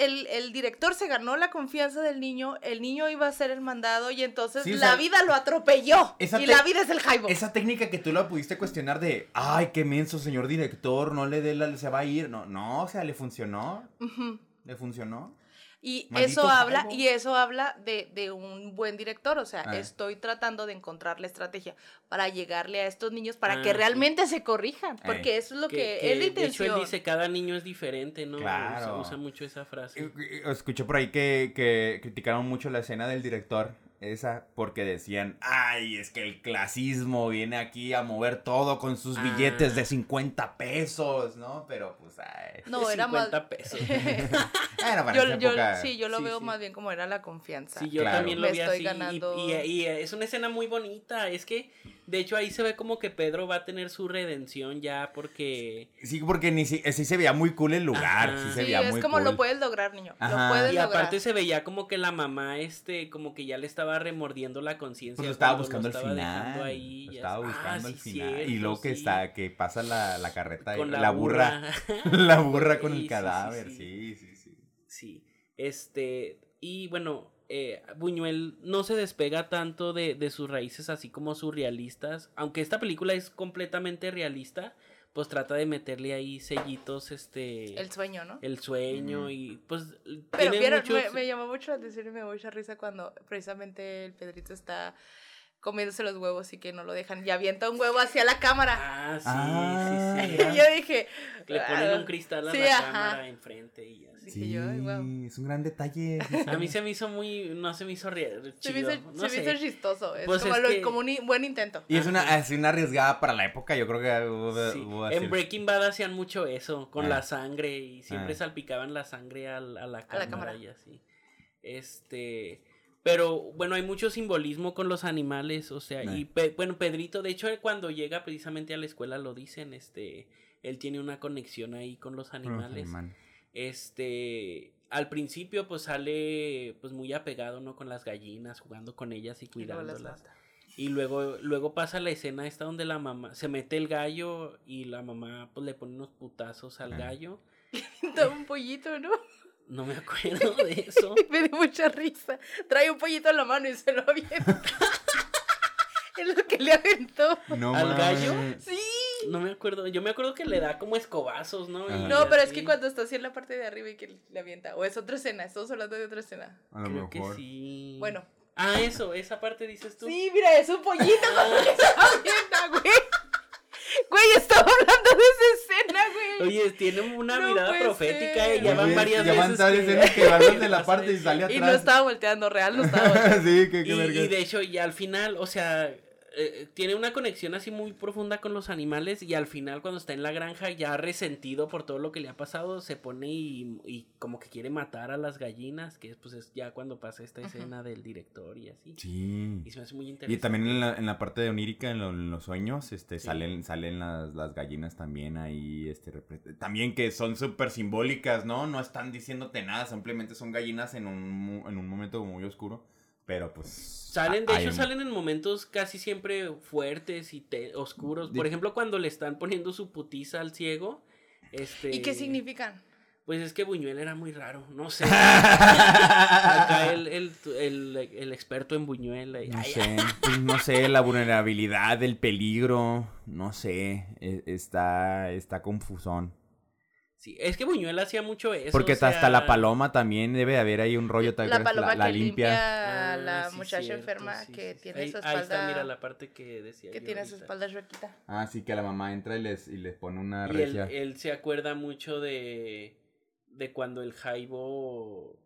el, el director se ganó la confianza del niño, el niño iba a ser el mandado y entonces
Sí,
la
sea,
vida lo atropelló. Y la vida es el jaibo.
Esa técnica que tú la pudiste cuestionar de, ay, qué menso, señor director, no le dé la, se va a ir. No, no, o sea, le funcionó, le funcionó.
Y
Maldito
eso habla, y eso habla de, de un buen director. O sea,
Ah.
estoy tratando de encontrar la estrategia para llegarle a estos niños para
Ah,
que
sí.
realmente se corrijan.
Eh.
Porque eso es lo que,
que, que,
es la
de hecho, él dice, cada niño es diferente, ¿no?
Claro.
Usa, usa mucho esa frase.
Escuché por ahí que, que criticaron mucho la escena del director, esa, porque decían, ay, es que el clasismo viene aquí a mover todo con sus
Ah.
billetes de 50 pesos, ¿no? Pero pues, ay.
no, era más.
50 pesos.
Era para
yo,
esa
yo-
época.
sí, yo lo
Sí,
veo
sí.
más bien como era la confianza.
Sí, yo
Claro.
también lo
Me
vi
estoy
así. y-
ganando-
Y, y es una escena muy bonita. Es que, de hecho, ahí se ve como que Pedro va a tener su redención ya porque...
Sí, porque ni si, sí se veía muy cool el lugar,
Ajá.
sí se
Sí,
veía
es
muy
como
cool.
lo puedes lograr, niño.
Ajá.
Lo puedes
Y
lograr.
aparte se veía como que la mamá, este, como que ya le estaba remordiendo la conciencia.
Pues estaba buscando al
estaba dejando
final.
ahí,
lo
ya
estaba
sé. Ah, sí,
final. y luego que
sí.
está, que pasa la, la carreta,
Con
la,
la
burra.
burra.
la burra con
Sí,
el cadáver,
sí,
sí, sí, sí.
Sí, este, y bueno, eh, Buñuel no se despega tanto de, de sus raíces así como surrealistas, aunque esta película es completamente realista, pues trata de meterle ahí sellitos, este,
El sueño, ¿no?
el sueño y pues
Pero
tiene
vieron,
muchos-
me, me llamó mucho la atención y me dio mucha risa cuando precisamente el Pedrito está comiéndose los huevos y que no lo dejan y avienta un huevo hacia la cámara.
Ah, sí,
Ah,
sí, sí.
Y yo dije,
Le ponen
"Ah".
un cristal a
Sí,
la
ajá.
cámara enfrente y así.
Dije yo, "Ay, guau".
es un gran detalle.
A mí se me hizo muy, no se me hizo real.
Se me hizo,
no
se me
sé.
hizo chistoso. Es
Pues
como,
es
lo-
que-
como un buen intento.
Y es una, es una arriesgada para la época, yo creo que hubo,
Sí,
hubo así-
En Breaking Bad hacían mucho eso, con
Ah.
la sangre, y siempre
Ah.
salpicaban la sangre al- a, la cámara,
cámara.
y así. Este, pero bueno, hay mucho simbolismo con los animales, o sea, y. Pe- bueno, Pedrito, de hecho, cuando llega precisamente a la escuela lo dicen, este, él tiene una conexión ahí con los animales. Este, al principio pues sale pues muy apegado, ¿no? Con las gallinas, jugando con ellas y cuidándolas. Y luego, luego pasa la escena esta donde la mamá se mete el gallo y la mamá pues le pone unos putazos al gallo.
Toma un pollito, ¿no?
No me acuerdo de eso.
Me dio mucha risa. Trae un pollito en la mano y se lo avienta. es lo que le aventó.
No
¿Al
mames.
gallo?
Sí.
No me acuerdo. Yo me acuerdo que le da como escobazos, ¿no?
Ajá.
No, pero es que cuando está así en la parte de arriba y que le avienta. O es otra escena, estamos hablando de otra escena.
A lo
Creo que sí.
Bueno.
Ah, eso, esa parte dices tú.
Sí, mira, es un pollito cuando le se avienta, güey. Güey, estaba hablando de esa escena.
Oye, tiene una
No
mirada profética,
ser.
eh, ya van
Oye,
varias
ya van
veces.
varias veces que van los de la parte y sale
y
atrás.
no estaba volteando, real, no estaba volteando.
sí, qué, qué
Y,
verga.
y de hecho, y al final, o sea, eh, tiene una conexión así muy profunda con los animales y al final cuando está en la granja ya resentido por todo lo que le ha pasado, se pone y, y como que quiere matar a las gallinas, que pues es ya cuando pasa esta escena del director y así.
Sí.
Y se me hace muy interesante.
Y también en la, en la parte de onírica, en, lo- en los sueños, este,
Sí.
salen, salen las, las gallinas también ahí, este, también que son súper simbólicas, ¿no? No están diciéndote nada, simplemente son gallinas en un, mu- en un momento muy oscuro, pero pues...
Salen, de hecho,
un-
salen en momentos casi siempre fuertes y te- oscuros. Por
De-
ejemplo, cuando le están poniendo su putiza al ciego. Este,
¿Y qué significan?
Pues es que Buñuel era muy raro, no sé. Acá el, el, el, el experto en Buñuel.
No sé, pues, no sé, la vulnerabilidad, el peligro, no sé, e- está, está confusón.
Sí, es que Buñuel hacía mucho eso.
Porque
o sea,
hasta la paloma también debe haber ahí un rollo tal
La
vez,
paloma
la,
que
limpia.
limpia a
Ah,
la
sí,
muchacha
cierto,
enferma
sí,
que
sí,
tiene
ahí,
su
ahí
espalda.
está, mira la parte que decía.
que
yo
tiene su espalda chuequita.
Ah, sí, que la mamá entra y les, y les pone una
Y él,
regia.
él se acuerda mucho de, de cuando el Jaibo.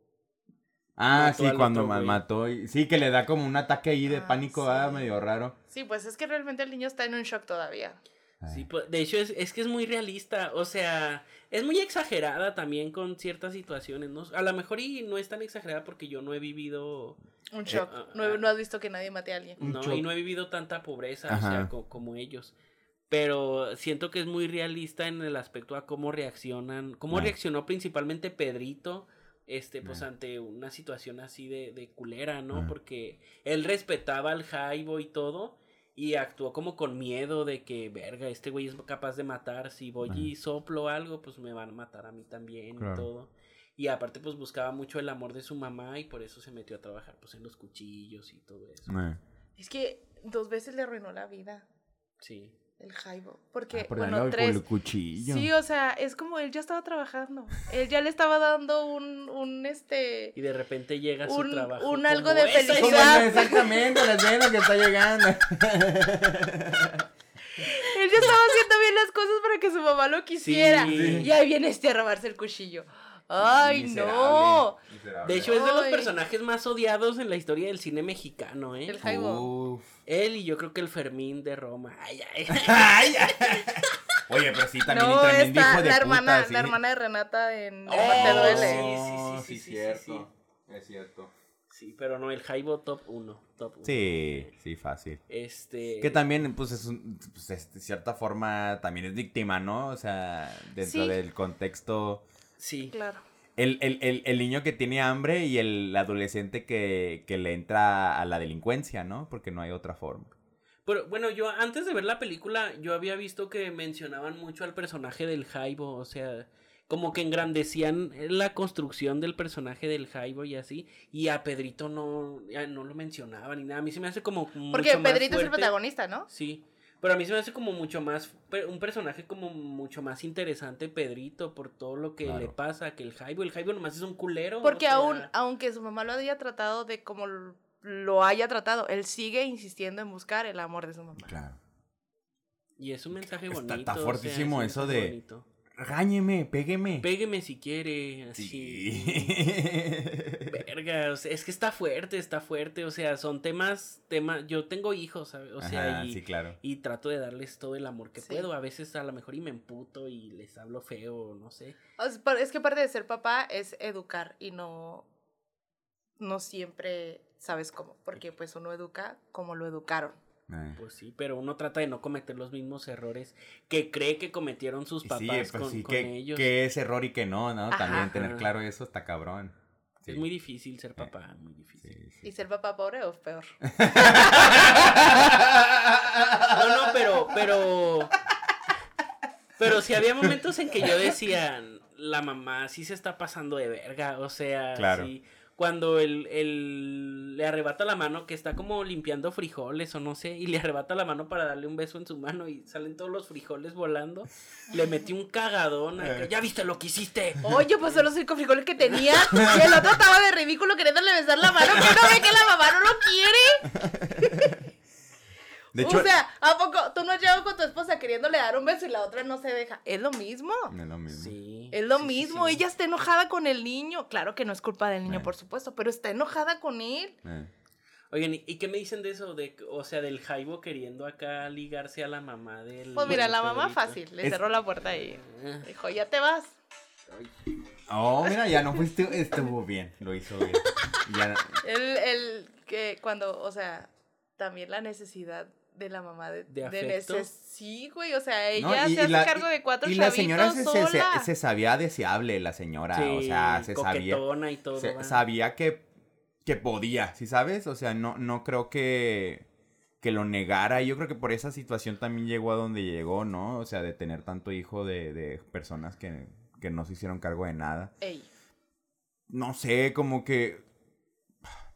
ah,
mató
sí, cuando
otro
mató. y- Sí, que le da como un ataque ahí de
Ah,
pánico,
sí.
ah, medio raro.
Sí, pues es que realmente el niño está en un shock todavía.
Sí, pues, de hecho es, es que es muy realista, o sea, es muy exagerada también con ciertas situaciones, ¿no? A lo mejor y no es tan exagerada porque yo no he vivido,
Un shock.
ah,
no, no has visto que nadie mate a alguien.
No,
shock.
y no he vivido tanta pobreza, o sea, co- como ellos. Pero siento que es muy realista en el aspecto a cómo reaccionan, cómo
Ah.
reaccionó principalmente Pedrito, este, pues
Ah.
ante una situación así de, de culera, ¿no?
Ah.
Porque él respetaba al Jaibo y todo, y actuó como con miedo de que, verga, este güey es capaz de matar, si voy
Ajá.
y soplo algo, pues me van a matar a mí también
Claro.
y todo. Y aparte, pues buscaba mucho el amor de su mamá y por eso se metió a trabajar, pues en los cuchillos y todo eso.
Eh.
Es que dos veces le arruinó la vida
Sí.
El Jaibo. Porque,
Ah, por
bueno, tres.
con el cuchillo.
Sí, o sea, es como él ya estaba trabajando. Él ya le estaba dando un, un este.
Y de repente llega su
Un-
trabajo.
un algo de felicidad.
Como exactamente, les ven lo que está llegando.
Él ya estaba haciendo bien las cosas para que su mamá lo quisiera.
Sí.
Y ahí viene este a robarse el cuchillo. ¡Ay, no!
De hecho, es de los
Ay.
personajes más odiados en la historia del cine mexicano, ¿eh?
El Jaibo.
Uf.
Él y yo creo que el Fermín de Roma. Ay, ay.
Ay, ay. Oye, pero sí, también
No,
hijo de
la
puta,
hermana,
sí.
la hermana de Renata en
Oh,
Te duele.
sí, sí, sí, sí, sí,
cierto. Es cierto.
Sí, pero no, el Jaibo top 1. Top uno.
Sí, sí, fácil.
Este.
Que también, pues, es un- pues, es de cierta forma, también es víctima, ¿no? O sea, dentro
Sí.
del contexto...
Sí.
Claro.
El, el, el, el niño que tiene hambre y el adolescente que, que le entra a la delincuencia, ¿no? Porque no hay otra forma.
Pero bueno, yo antes de ver la película, yo había visto que mencionaban mucho al personaje del Jaibo, o sea, como que engrandecían la construcción del personaje del Jaibo y así, y a Pedrito no, ya no lo mencionaban ni nada. A mí se me hace como
Porque
mucho más
Pedrito es el protagonista, ¿no?
Sí, pero a mí se me hace como mucho más, un personaje como mucho más interesante Pedrito por todo lo que
Claro.
le pasa que el Jaibo. El Jaibo nomás es un culero.
Porque
o sea,
aún, aunque su mamá lo haya tratado de como lo haya tratado, él sigue insistiendo en buscar el amor de su mamá.
Claro.
Y es un mensaje
Está-
bonito.
está
o sea,
fuertísimo
es
eso de-
bonito.
Regáñeme, pégueme.
Pégueme si quiere, así.
Sí.
Verga, o sea, es que está fuerte, está fuerte, o sea, son temas, temas, yo tengo hijos, ¿sabe? o sea,
Ajá,
y,
sí, claro.
y trato de darles todo el amor que
Sí.
puedo, a veces a lo mejor y me emputo y les hablo feo, no sé.
Es que parte de ser papá es educar y no, no siempre sabes cómo, porque pues uno educa como lo educaron.
Eh.
Pues sí, pero uno trata de no cometer los mismos errores que cree que cometieron sus papás
sí, pues
con,
sí,
con
que,
ellos.
que es error y que no, ¿no?
Ajá.
También tener
Ajá.
claro eso está cabrón. Sí.
Es muy difícil ser papá, muy difícil.
Sí, sí.
¿Y ser papá pobre o peor?
No, no, pero, pero. Pero si había momentos en que yo decía, la mamá sí se está pasando de verga, o sea,
Claro.
sí, Cuando el, el- le arrebata la mano, que está como limpiando frijoles o no sé, y le arrebata la mano para darle un beso en su mano y salen todos los frijoles volando, le metí un cagadón. acá, ¿Ya viste lo que hiciste?
Oye, pues son los cinco frijoles que tenía. Y el otro estaba de ridículo queriéndole besar la mano. Que no ve que la mamá no lo quiere.
De hecho,
o sea, ¿a poco tú no has llegado con tu esposa queriéndole dar un beso y la otra no se deja? Es lo mismo.
es lo mismo.
Sí.
Es lo
sí,
mismo.
sí.
Ella está enojada con el niño. Claro que no es culpa del niño,
Eh.
por supuesto, pero está enojada con él.
Eh.
Oigan, ¿y qué me dicen de eso? De, o sea, del Jaibo queriendo acá ligarse a la mamá del.
Pues mira, la mamá fácil. Le
Es-
cerró la puerta y
Ah.
dijo, ya te vas.
Oh, mira, ya no fuiste, estuvo bien, lo hizo bien. Ya,
El, el que cuando, o sea, también la necesidad de la mamá de,
¿De
de neces- Sí, güey, o sea,
¿no?
ella
Y-
se
y
hace
la-
cargo de cuatro
Y la señora
chavitos
se, se- se-
sola.
se sabía deseable, la señora. o
Sí,
sea, se sabía.
coquetona y todo.
sabía que, que podía, ¿sí sabes? O sea, no, no creo que, que lo negara. Y Yo creo que por esa situación también llegó a donde llegó, ¿no? O sea, de tener tanto hijo de, de personas que, que no se hicieron cargo de nada.
Ey,
No sé, como que...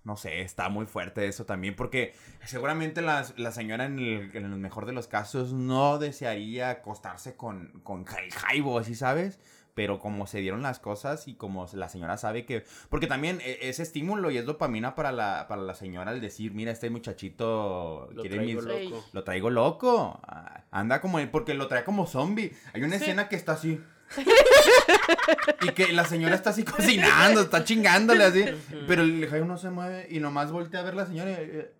No sé, está muy fuerte eso también, porque seguramente la, la señora en el, en el mejor de los casos no desearía acostarse con, con el Jaibo, ¿sí sabes? Pero como se dieron las cosas y como la señora sabe que... Porque también e- es estímulo y es dopamina para la, para la señora el decir, mira, este muchachito
Lo
quiere
traigo
mis-
loco.
lo traigo loco. Ah, Anda como él, porque lo trae como zombie. Hay una
Sí.
escena que está así. y que la señora está así cocinando, está chingándole así. Pero el Jairo no se mueve y nomás voltea a ver la señora. y, eh,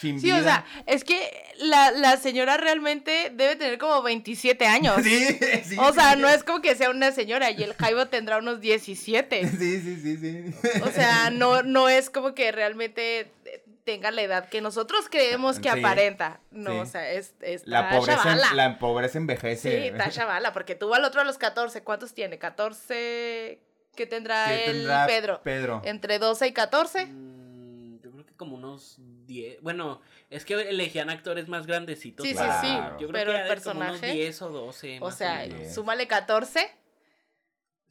sin
Sí,
vida.
o sea, es que la, la señora realmente debe tener como 27 años.
Sí, sí.
o sea,
sí.
no es como que sea una señora y el Jaibo tendrá unos 17.
Sí, sí, sí, sí.
O sea, no, no es como que realmente tenga la edad que nosotros creemos que
Sí,
aparenta. No,
sí.
o sea, es, es
La pobreza, la pobreza envejece.
Sí, está chavala, porque tuvo al otro a los 14. ¿Cuántos tiene? 14. ¿Qué tendrá
¿Qué
el
tendrá
Pedro?
Pedro.
Entre 12 y 14.
Mm, yo creo que como unos 10. Bueno, es que elegían actores más grandecitos.
Sí, sí,
para-
sí,
Yo creo
pero
que
el
de como unos
personaje-
10 o 12.
O
más
sea,
menos.
súmale 14.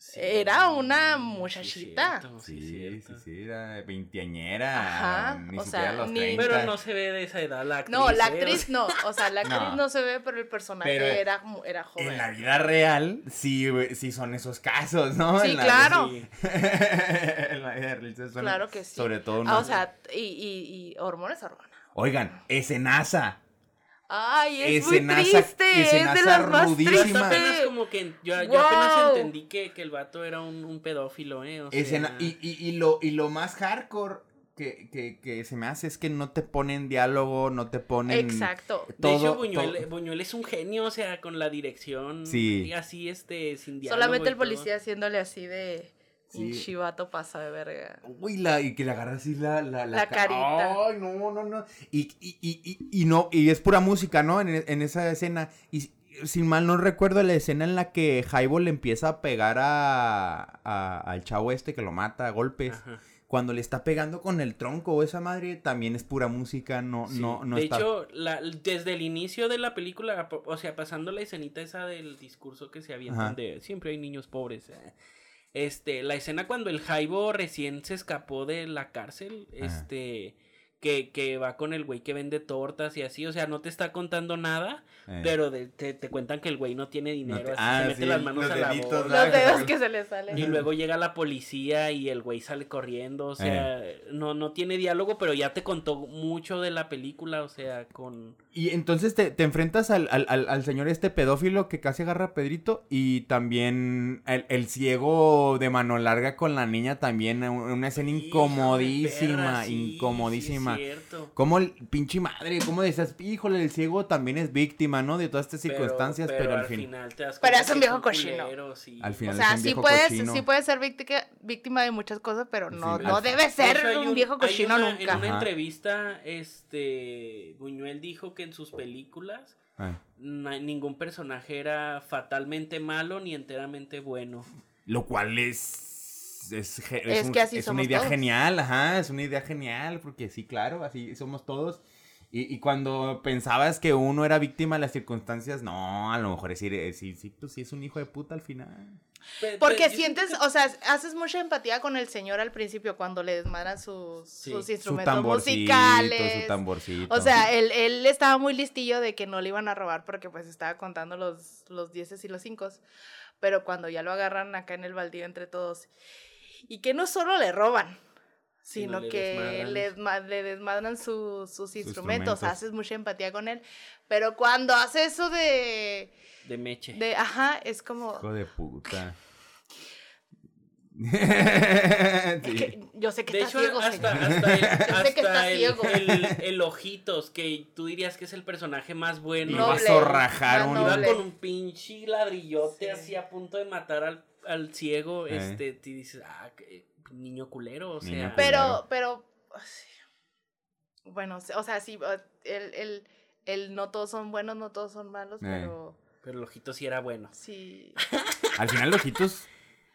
Sí,
era una
sí,
muchachita.
cierto,
Sí, sí,
cierto.
sí, era veinteañera.
Ajá,
Ni
o
siquiera
sea,
los
ni-
30.
Pero no se ve de esa edad la actriz.
No, la
¿eh?
actriz no. O sea, la actriz
No.
no, se ve, pero el personaje
Pero
era, era joven.
En la vida real, sí, güey, sí son esos casos, ¿no?
Sí,
En la-
claro.
Sí.
en la vida real sí son-
Claro que sí.
Sobre todo
Ah,
no.
o sea, y, y, y hormonas, hormonas.
Oigan, escenaza.
Ay, es muy
Escenaza-
triste. Es de las más tristes.
apenas como que yo, yo apenas entendí que, que el vato era un, un pedófilo, ¿eh? O sea,
Escena- y, y, y, lo, y lo más hardcore que, que, que se me hace es que no te ponen diálogo, no te ponen...
Exacto.
De hecho, Buñuel,
todo-
Buñuel es un genio, o sea, con la dirección.
Sí.
y así, este, sin diálogo.
Solamente el
todo.
policía haciéndole así de.
Sí.
Un chivato pasa de verga.
Uy, la, y que le agarra así la, la,
La
ca-
carita.
Ay, no, no, no. Y, y, y, y, y no, y es pura música, ¿no? En, en esa escena. Y sin mal no recuerdo la escena en la que Jaibo le empieza a pegar a, a- al chavo este que lo mata a golpes.
Ajá.
Cuando le está pegando con el tronco o esa madre, también es pura música, no,
Sí.
no, no
de
está.
hecho, la- desde el inicio de la película, o sea, pasando la escenita esa del discurso que se avientan
Ajá.
de siempre hay niños pobres. eh, Este, la escena cuando el Jaibo recién se escapó de la cárcel,
Ajá.
este, que, que va con el güey que vende tortas y así, o sea, no te está contando nada,
Eh.
pero de- te, te cuentan que el güey no tiene dinero,
te-
así
ah,
se mete
sí,
las manos
los
a la bolsa.
Los dedos que se le salen.
Y luego llega la policía y el güey sale corriendo, o sea, no, no tiene diálogo, pero ya te contó mucho de la película, o sea, con...
Y entonces te, te enfrentas al, al, al, al señor este pedófilo que casi agarra a Pedrito y también el, el ciego de mano larga con la niña también, un- una escena incomodísima,
perra, sí,
incomodísima.
Cierto.
Como el pinche madre, como decías, híjole, el ciego también es víctima, ¿no? De todas estas
Pero-
circunstancias, pero, al fin.
final te das
Pero
cuenta
es un
que
viejo cochino.
sí.
Al
O
final
sea,
es un
sí
viejo
puedes,
cochino.
sí puedes ser víctima, víctima de muchas cosas, pero no,
Sí,
no
al-
debe
De
ser un viejo cochino
una-
nunca.
En una
Ajá.
entrevista, este, Buñuel dijo que en sus películas
Ah.
ningún personaje era fatalmente malo ni enteramente bueno.
Lo cual es. Es, ge-
Es
un-
que así
es una
somos
idea
todos.
genial, ajá, es una idea genial, porque sí, claro, así somos todos. Y, y cuando pensabas que uno era víctima de las circunstancias, no, a lo mejor es decir, sí, sí, pues sí es un hijo de puta al final.
Porque sientes, o sea, haces mucha empatía con el señor al principio cuando le desmadran sus,
Sí.
sus
Su
instrumentos
tamborcito,
musicales.
su tamborcito.
O sea, él, él estaba muy listillo de que no le iban a robar porque pues estaba contando los, los dieces y los cinco. Pero cuando ya lo agarran acá en el baldío entre todos. Y que no solo le roban,
Sino le
que
desmadran.
le, desma- le desmadran su- sus instrumentos.
instrumentos.
Haces mucha empatía con él. Pero cuando hace eso de...
de Meche.
de ajá, es como...
Hijo de puta.
es
Sí.
que yo sé que
De
está
hecho,
ciego,
hasta, hasta el,
Yo sé que está
el-
ciego.
el- el Ojitos, que tú dirías que es el personaje más bueno.
Iba a
Noble,
zorrajar
más
un-
Iba
noble.
con un pinche ladrillote
Sí.
así a punto de matar al, al ciego.
Eh.
Este, te dices, ah, qué niño culero, o
Niño
sea.
culero.
Pero, pero, bueno, o sea, sí, el, el, el no todos son buenos, no todos son malos,
Eh.
pero
Pero el ojito sí era bueno.
sí.
Al final, Ojitos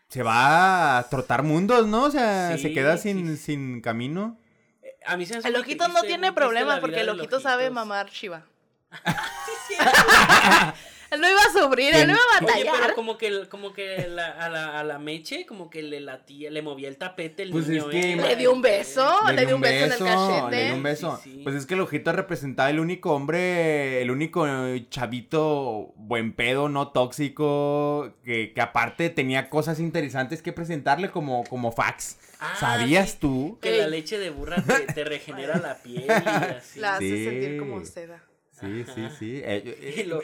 se va a trotar mundos, ¿no? O sea,
Sí,
se queda
sí,
sin,
sí.
sin camino.
Eh, A mí se
El ojito no tiene
muy triste la
problema
vida
porque el ojito sabe mamar Shiva. él no iba a sufrir, él no iba a
Oye,
batallar.
pero como que, como que la- a, la, a la Meche, como que le latía, le movía el tapete el
Pues
niño,
es que-
¿eh?
Le dio un beso, le, dio un beso, en el cachete.
Le dio un beso.
Sí, sí.
Pues es que el ojito representaba el único hombre, el único chavito buen pedo, no tóxico, que, que aparte tenía cosas interesantes que presentarle como, como fax.
Ah,
¿Sabías
sí,
tú?
Que la leche de burra te, te regenera la piel y así.
La hace
Sí.
sentir como seda.
Sí, sí, sí. Eh, eh,
Y lo-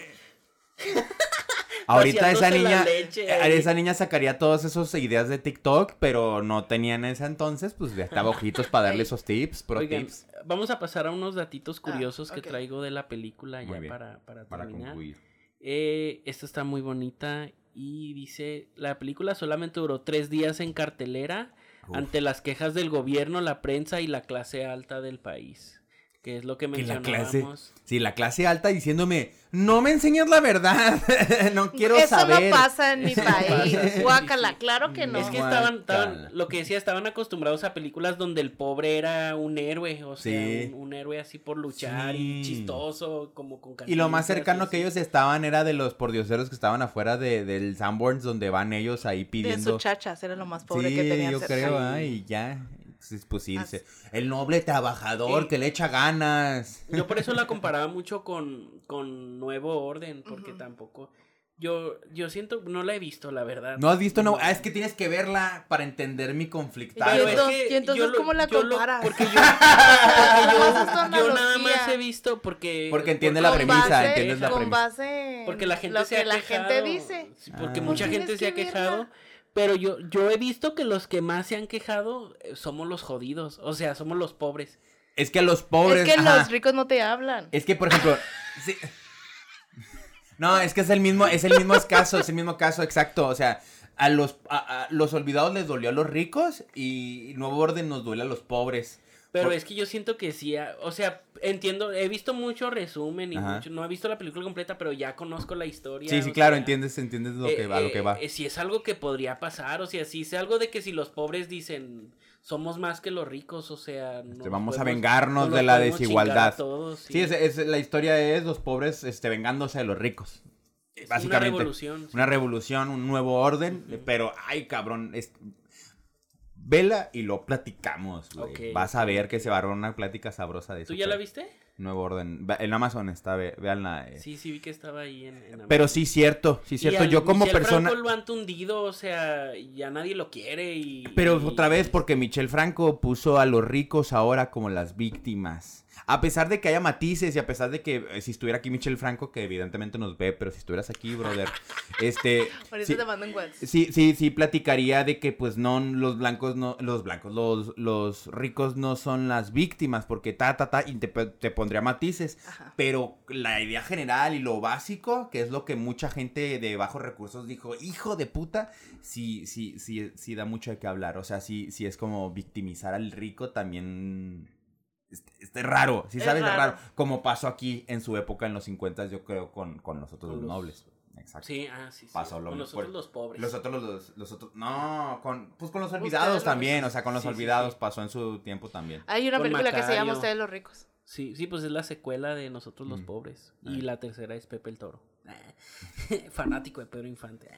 Ahorita esa niña,
leche
eh, esa niña sacaría todas esas ideas de TikTok, pero no tenía en ese entonces, pues ya estaba ojitos para darle esos tips, pro
Oigan,
tips,
vamos a pasar a unos datitos
Ah,
curiosos que traigo de la película
Muy
ya
bien.
para, para
para
terminar.
concluir.
Eh, esta está muy bonita y dice, la película solamente duró tres días en cartelera
Uf.
ante las quejas del gobierno, la prensa y la clase alta del país. Que es lo que
Que la
mencionábamos.
clase, sí, la clase alta diciéndome, no me enseñas la verdad, no quiero
Eso
saber.
no pasa en mi
Eso
país.
sí,
Guácala,
sí.
claro que no.
Es que estaban, estaban, lo que decía, estaban acostumbrados a películas donde el pobre era un héroe, o sea,
Sí.
un, un héroe así por luchar y
Sí.
chistoso, como con
Y lo más
y
cercano que ellos estaban era de los pordioseros que estaban afuera de, del Sanborns, donde van ellos ahí
De
pidiendo.
sus chachas, era lo más pobre
sí,
que tenían
yo
cerca.
creo,
Sí.
ay, ya. Pues sí, dice, el noble trabajador que le echa ganas.
Yo por eso la comparaba mucho con, con Nuevo Orden, porque tampoco... Yo, yo siento, no la he visto, la verdad.
¿No has visto? No, ah, es que tienes que verla para entender mi conflictado.
Y
es
entonces-
que
y entonces,
yo lo-
¿cómo la
lo-
comparas?
porque yo,
tu
yo nada más he visto porque...
Porque entiende
porque
la premisa,
base-
entiendes la
con
premisa.
base en
Porque la gente
lo
se
que
ha
la
quejado.
gente dice.
Porque
Ah.
mucha
Tienes
gente se ha
que verla.
Pero yo, yo he visto que los que más se han quejado eh, somos los jodidos. O sea, somos los pobres.
Es que a los pobres.
es que
ajá.
los ricos no te hablan.
Es que, por ejemplo, sí. No, es que es el mismo, es el mismo caso, es el mismo caso, exacto. O sea, a los, a, a los olvidados les dolió a los ricos y Nuevo Orden nos duele a los pobres.
Pero
Por-
es que yo siento que sí. ah, O sea, entiendo. He visto mucho resumen y mucho. No he visto la película completa, pero ya conozco la historia.
Sí, sí, claro,
sea,
entiendes, entiendes lo
eh,
que va, lo que
eh,
va.
eh, si es algo que podría pasar, o sea, si es algo de que si los pobres dicen somos más que los ricos, o sea, no
Este, vamos a vengarnos
no
de la desigualdad.
todos,
Sí, es, es- la historia es los pobres este, vengándose de los ricos.
Es
básicamente.
Una revolución. sí.
Una revolución, un nuevo orden, pero, ay, cabrón, es... Vela y lo platicamos, güey. Vas a ver que se va a una plática sabrosa de eso.
¿Tú ya la viste?
Nuevo orden. En Amazon está, ve- véanla. eh.
Sí, sí, vi que estaba ahí en. en
Pero sí, cierto, sí, cierto.
al
Yo como
Michel
persona...
Franco lo han tundido, o sea, ya nadie lo quiere y.
Pero
y-
otra vez, porque Michel Franco puso a los ricos ahora como las víctimas. A pesar de que haya matices y a pesar de que eh, si estuviera aquí Michel Franco, que evidentemente nos ve, pero si estuvieras aquí, brother, este...
Ahorita
sí,
te mando un WhatsApp.
sí, sí, sí platicaría de que pues no, los blancos no, los blancos, los, los ricos no son las víctimas, porque ta, ta, ta, y te, te pondría matices.
Ajá.
Pero la idea general y lo básico, que es lo que mucha gente de bajos recursos dijo, hijo de puta, sí, sí, sí, sí da mucho de qué hablar. O sea, sí, sí es como victimizar al rico también. Este, este raro, sí
Es
sabes, es
raro.
raro. Como pasó aquí en su época en los 50, yo creo, con, con los otros
Con
los nobles. Exacto.
Sí, ah, sí, sí.
Pasó lo
Con nosotros los pobres.
Los otros, los, los otros, no, con, pues con los olvidados también, o sea, con los
Sí,
olvidados
sí.
pasó en su tiempo también.
Hay una
Con
película que se llama. Ustedes los ricos.
Sí, sí, pues es la secuela de Nosotros los
Mm.
Pobres.
Ah.
Y la tercera es Pepe el Toro. Fanático de Pedro Infante.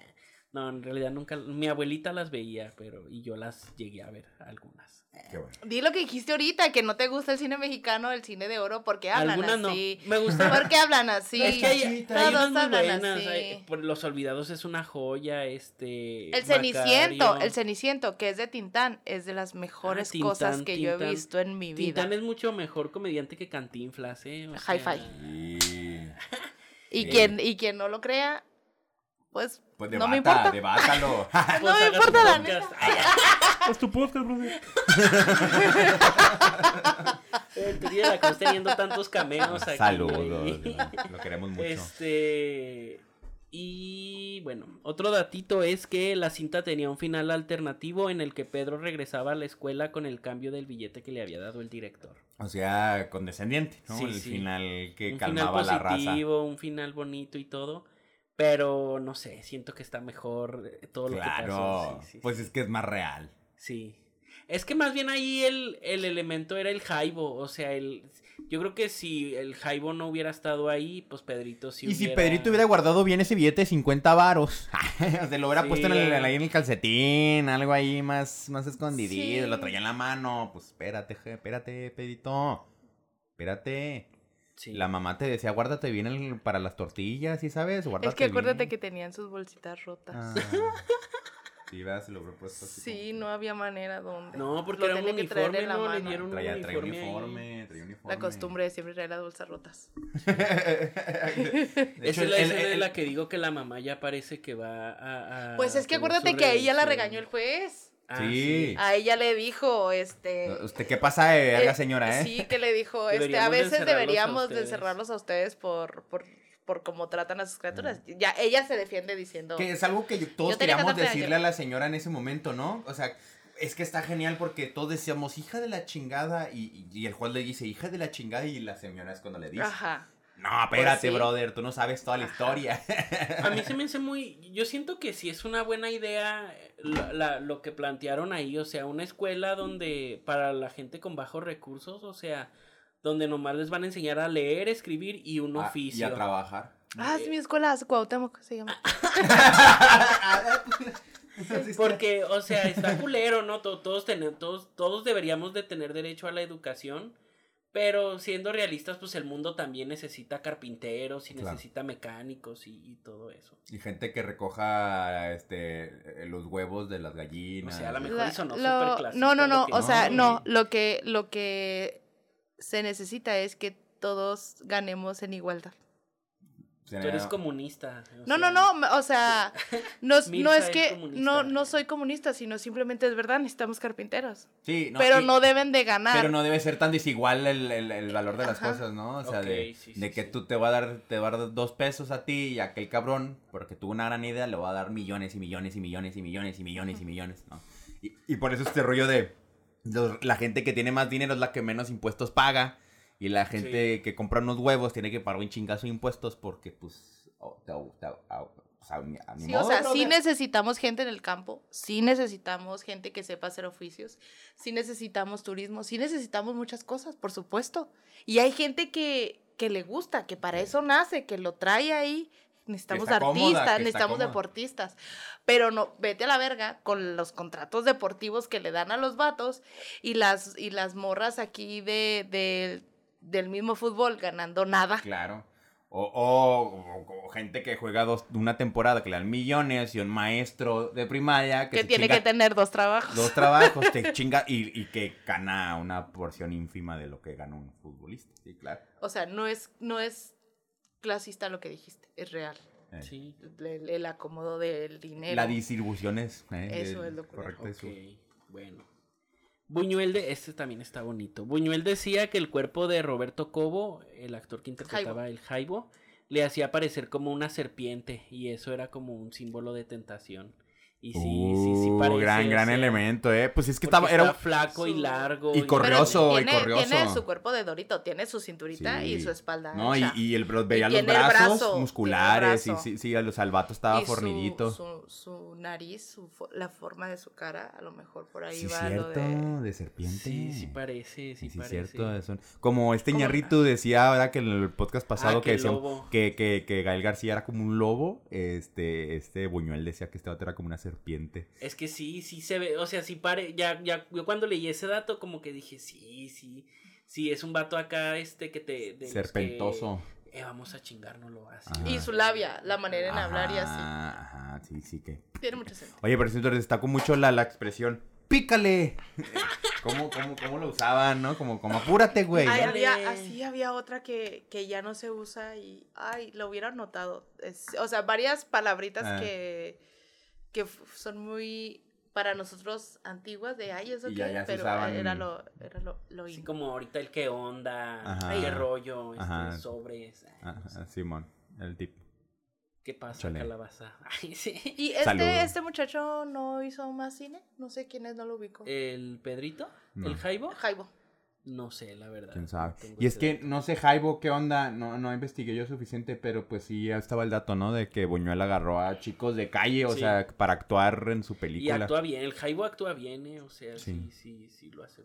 No, en realidad nunca. Mi abuelita las veía, pero. Y yo las llegué a ver algunas.
Qué bueno.
Di lo que dijiste ahorita, que no te gusta el cine mexicano, el cine de oro, porque hablan
Algunas no. Me gusta.
¿Por qué hablan así?
Es que hay,
Todos
muy
hablan
buenas.
así.
hay- por Los Olvidados es una joya. Este.
El Ceniciento,
Macario.
el Ceniciento, que es de Tintán, es de las mejores
Ah, Tintán,
cosas que yo he visto en mi vida.
Tintán es mucho mejor comediante que Cantinflas, ¿eh? O
Hi-fi.
sea,
Y...
Y
Sí.
quien, y quien no lo crea, pues,
Pues
no me
debata,
importa.
debátalo.
No
pues
me
haga su
importa la neta.
Haz tu podcast, brother.
El de la Cruz teniendo tantos cameos aquí.
Saludos. Lo queremos mucho.
Este. Y bueno, otro datito es que la cinta tenía un final alternativo en el que Pedro regresaba a la escuela con el cambio del billete que le había dado el director.
O sea, condescendiente, ¿no?
Sí,
el
sí.
final que
un
calmaba
final
la raza.
positivo, un final bonito y todo. Pero no sé, siento que está mejor eh, todo lo que pasó. Sí, sí,
pues es que es más real.
Sí. Es que más bien ahí el, el elemento era el Jaibo. O sea, el. Yo creo que si el Jaibo no hubiera estado ahí, pues Pedrito sí
y si Pedrito hubiera guardado bien ese billete de 50 varos, se lo hubiera
Sí.
puesto en el, ahí en el calcetín, algo ahí más, más escondidito,
Sí.
lo traía en la mano. Pues espérate, espérate, Pedrito. Espérate.
Sí.
La mamá te decía, guárdate bien el- para las tortillas, ¿sí sabes? Guárdate
Es que acuérdate
bien".
que tenían sus bolsitas rotas.
Ah. Sí, ¿verdad? Se lo hubiera puesto así
Sí,
como-
no había manera donde.
No, porque
Lo
era un
tenía que traer
uniforme,
en la
¿no? Le
mano.
dieron
Traía,
un
traía
uniforme.
uniforme, traía uniforme.
La costumbre de siempre traer las bolsas rotas.
Esa es la
el-
escena
el-
en la que digo que la mamá ya parece que va a... a
Pues es que acuérdate que a ella la regañó el juez.
Ah,
Sí.
A ella le dijo, este...
¿Usted qué pasa de verga,
eh,
señora, eh?
Sí, que le dijo, este, a
de
veces
a
deberíamos de encerrarlos a ustedes por, por, por cómo tratan a sus criaturas. Ya, ella se defiende diciendo...
Que es algo que todos queríamos
14
decirle a la señora en ese momento, ¿no? O sea, es que está genial porque todos decíamos, hija de la chingada, y, y- y el juez le dice, hija de la chingada, y la señora es cuando le dice,
Ajá.
No, espérate,
Pues sí.
brother, tú no sabes toda la
Ajá.
historia.
A mí se me hace muy. Yo siento que sí es una buena idea la- la- lo que plantearon ahí. O sea, una escuela donde. Para la gente con bajos recursos. O sea, donde nomás les van a enseñar a leer, escribir y un
Ah,
oficio.
y a trabajar.
Ah, es mi escuela, es Cuauhtémoc, se llama.
Porque, o sea, está culero, ¿no? To- Todos, tener- todos, todos deberíamos de tener derecho a la educación. Pero siendo realistas, pues el mundo también necesita carpinteros y
Claro.
necesita mecánicos y, y todo eso.
Y gente que recoja este los huevos de las gallinas.
O sea, a lo mejor
La-
eso no,
lo-
superclasista
no, no, no, o sea, no, lo que, lo que se necesita es que todos ganemos en igualdad.
Tú eres comunista.
No,
sea,
no, no, o sea, no, es- no es que,
comunista.
no, no soy comunista, sino simplemente es verdad, necesitamos carpinteros.
Sí, no,
pero
y-
no deben de ganar.
Pero no debe ser tan desigual el, el- el valor de las
Ajá.
cosas, ¿no? O sea, de,
sí, sí,
de que
sí.
tú te va a dar, te va a dar dos pesos a ti y a aquel cabrón, porque tuvo una gran idea, le va a dar millones y millones y millones y millones y millones y millones, ¿no? Y, y por eso este rollo de los- la gente que tiene más dinero es la que menos impuestos paga y la gente que compra unos huevos tiene que pagar un chingazo de impuestos porque, pues, oh, te- te- o sea, ni- a ni
Sí, o
modo,
sea, sí
brother.
necesitamos gente en el campo, sí necesitamos gente que sepa hacer oficios, sí necesitamos turismo, sí necesitamos muchas cosas, por supuesto. Y hay gente que, que le gusta, que para eso nace, que lo trae ahí. Necesitamos
cómoda,
artistas, necesitamos deportistas. Pero no, vete a la verga con los contratos deportivos que le dan a los vatos y las, y las morras aquí de, de- del mismo fútbol ganando nada.
Claro. O, o- o- o gente que juega dos, una temporada que le dan millones y un maestro de primaria que,
tiene
chinga
que tener dos trabajos.
dos trabajos, te chinga y, y que gana una porción ínfima de lo que gana un futbolista. Sí, claro.
O sea, no es, no es clasista lo que dijiste, es real.
Eh,
Sí,
El, el acomodo del dinero.
La distribución es, eh,
Eso
eh,
es lo correcto.
correcto.
ok,
eso.
bueno. Buñuel de... Este también está bonito. Buñuel decía que el cuerpo de Roberto Cobo, el actor que interpretaba el Jaibo, le hacía parecer como una serpiente y eso era como un símbolo de tentación. Y sí, sí, sí
Uh,
parece.
gran,
o
gran
sea,
elemento, eh. Pues es que
porque
estaba, era
flaco y largo.
y corrioso, y
tiene,
corrioso.
tiene su cuerpo de Dorito, tiene su cinturita y su espalda.
No, y,
ancha.
y el, veía los brazos
brazo,
musculares,
tiene el
y
brazo.
sí, sí, los salvatos estaba
Y su-
fornidito.
Su, su nariz, su la forma de su cara, a lo mejor por ahí
Sí,
va
cierto,
lo
de...
de...
serpiente.
Sí, sí parece, sí,
Sí, sí,
parece.
cierto. eso. Como este ñarrito decía, ¿verdad? Que en el podcast pasado
Ah,
que
que el
decía
lobo.
que, que, que Gael García era como un lobo, este, este Buñuel decía que este vato era como una serpiente.
Es que sí, sí se ve, o sea, sí pare, ya, ya, yo cuando leí ese dato como que dije, sí, sí, sí, es un vato acá, este, que te... de que,
Serpentoso.
eh, vamos a chingárnoslo así.
Ajá.
Y su labia, la manera en hablar y así.
Ajá, Ajá, sí, sí que.
Tiene mucho sentido.
Oye, pero siento destacó mucho la, la expresión ¡Pícale! ¿Cómo, cómo, cómo lo usaban, no? Como, como apúrate, güey.
Había, así había otra que, que ya no se usa y, ay, lo hubieran notado. Es- o sea, varias palabritas
Ah.
que, que son muy, para nosotros, antiguas, de, ay, eso
se
pero
usaban.
era lo, era lo, lo
Así
in.
como ahorita el qué onda,
Ajá.
qué rollo, este,
Ajá.
sobres, ay,
Ajá,
no sé,
Simón, el tip.
¿qué pasa,
Chale.
calabaza? Ay, sí.
Y este, este muchacho no hizo más cine, no sé quién es, no lo ubico.
¿El Pedrito?
No.
¿El Jaibo?
Jaibo.
No sé, la verdad.
¿Quién
no
sabe? Y es que
dato.
no sé, Jaibo, ¿qué onda? No, no investigué yo suficiente, pero pues sí, ya estaba el dato, ¿no? De que Buñuel agarró a chicos de calle, o
Sí.
sea, para actuar en su
Y
película.
actúa bien, el Jaibo actúa bien, ¿eh? O sea,
Sí.
sí, sí, sí, lo hace.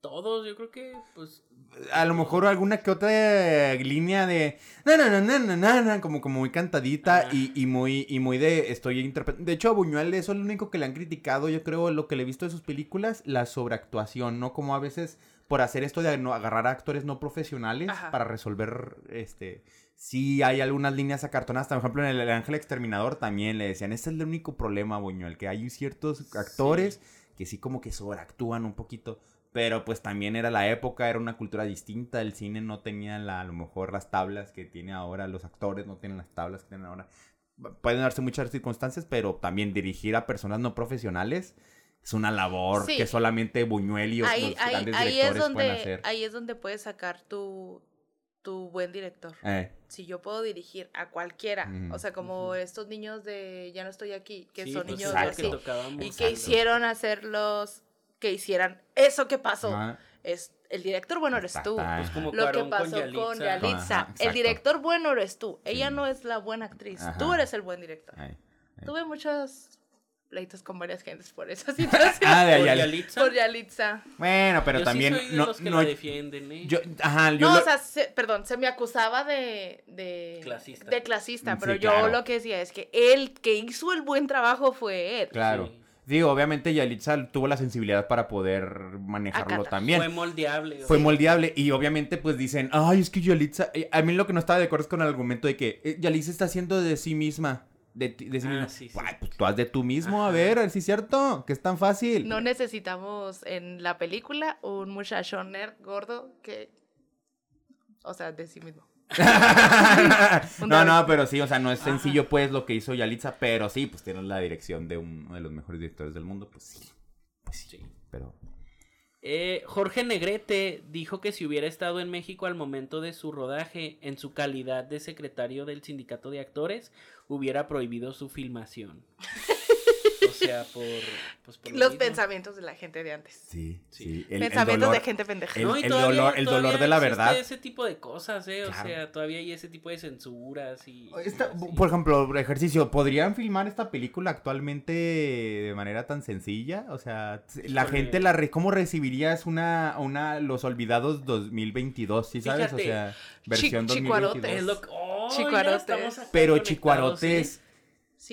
Todos, yo creo que, pues...
A lo mejor alguna que otra línea de na, na, na, na, na, na, como, como muy cantadita y, y muy y muy de estoy interpretando. De hecho, a Buñuel eso es lo único que le han criticado, yo creo, lo que le he visto de sus películas, la sobreactuación, ¿no? Como a veces por hacer esto de agarrar a actores no profesionales
Ajá.
para resolver este sí hay algunas líneas acartonadas, por ejemplo, en el, El Ángel Exterminador también le decían, ese es el único problema, Buñuel, que hay ciertos actores que sí como que sobreactúan un poquito. Pero pues también era la época, era una cultura distinta, el cine no tenía la, a lo mejor las tablas que tiene ahora, los actores no tienen las tablas que tienen ahora. Pueden darse muchas circunstancias, pero también dirigir a personas no profesionales es una labor
Sí.
que solamente Buñuel y los
Ahí, ahí,
grandes
ahí
directores
es
pueden
donde,
hacer.
ahí es donde puedes sacar tu, tu buen director.
Eh,
Si yo puedo dirigir a cualquiera, o sea, como estos niños de Ya no estoy aquí, que
Sí,
son
pues,
niños
exacto.
así,
que
y que hicieron hacerlos, que hicieran eso que pasó.
ah,
Es, el director bueno eres tú.
Pues como
Lo que pasó con
Yalitza.
Yalitza.
Ajá,
el director bueno eres tú. Ella
Sí.
no es la buena actriz.
Ajá.
Tú eres el buen director.
ay.
Tuve muchos pleitos con varias gentes por esa situación.
Ah, de
¿Por
allá.
Yalitza?
por Yalitza.
Bueno, pero
Yo
también
sí soy de
no,
los que
no-
la defienden, ¿eh?
yo, ajá, yo
No,
lo-
o sea, se- perdón, se me acusaba de, de
Clasista.
De clasista,
Sí,
pero yo
claro.
lo que decía es que él que hizo el buen trabajo fue él.
claro.
Sí.
Digo, obviamente Yalitza tuvo la sensibilidad para poder manejarlo
Acata.
también.
Fue moldeable.
Fue moldeable y obviamente pues dicen, ay, es que Yalitza, eh, a mí lo que no estaba de acuerdo es con el argumento de que eh, Yalitza está haciendo de sí misma, de, ti- de sí
Ah,
misma.
sí, sí.
Ay, pues tú haz de tú mismo, a ver, a ver si es cierto, que es tan fácil.
No necesitamos en la película un muchacho nerd gordo que, o sea, de sí mismo.
No, no, pero sí, o sea, no es sencillo pues lo que hizo Yalitza, pero sí, pues tiene la dirección de uno de los mejores directores del mundo, pues sí, pues sí,
Sí.
pero...
Eh, Jorge Negrete dijo que si hubiera estado en México al momento de su rodaje, en su calidad de secretario del sindicato de actores, hubiera prohibido su filmación. o sea, por, pues, por lo
Los pensamientos de la gente de antes.
Sí,
Sí.
sí. el- el
pensamientos
dolor-
de gente pendeja.
el-
No, y
el
todavía-
dolor- el dolor de la verdad.
ese tipo de cosas, ¿eh? O sea, todavía hay ese tipo de censuras y...
Esta-
y así.
por ejemplo, ejercicio, ¿podrían filmar esta película actualmente de manera tan sencilla? O sea, la
Híjole.
gente la re- ¿cómo recibirías una una Los Olvidados 2022, ¿sí sabes?
Fíjate,
o sea, versión
Chi- chicuarotes.
2022.
Es lo que... ¡Oh, ya
Chicuarotes.
acá
Pero chicuarotes
Sí,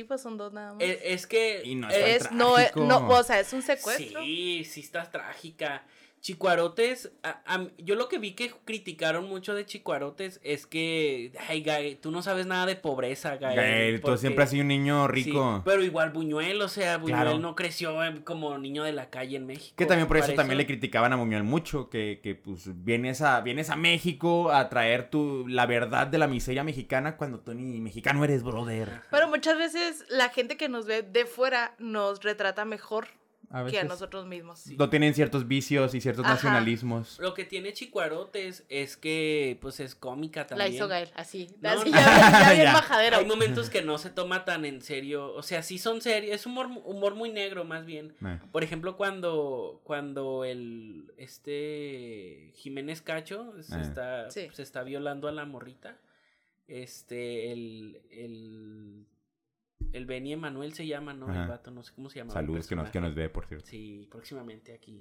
pues son dos nada más.
¿eh? Es, es que...
y no
eh,
es tan
es, no, es-
trágico.
no, o sea, es un secuestro.
Sí, sí está trágica. Chicuarotes, a- a- yo lo que vi que criticaron mucho de Chicuarotes es que, ay, Gael, tú no sabes nada de pobreza, Gael.
Gael, tú siempre has sido un niño
sí,
rico.
pero igual Buñuel, o sea, Buñuel
Claro.
no creció eh, como niño de la calle en México.
Que también por eso también le criticaban a Muñoz mucho, que, que pues vienes a, vienes a México a traer tu, la verdad de la miseria mexicana cuando tú ni mexicano eres, brother.
Pero muchas veces la gente que nos ve de fuera nos retrata mejor
A
que a nosotros mismos.
no tienen ciertos vicios y ciertos
Ajá.
nacionalismos.
Lo que tiene Chicuarotes es que, pues, es cómica
La
también.
hizo Gael, así.
No,
así ya, bien- ya
Ya.
majadero.
Hay momentos que no se toma tan en serio, o sea, sí son serios, es humor, humor muy negro más bien.
Eh.
Por ejemplo, cuando, cuando el este Jiménez Cacho se,
Eh.
está,
Sí.
se está violando a la morrita. Este, el, el, el Benny Emanuel se llama, ¿no?
Ajá.
El vato, no sé cómo se llama.
Saludos que nos, que nos ve, por cierto.
Sí, próximamente aquí.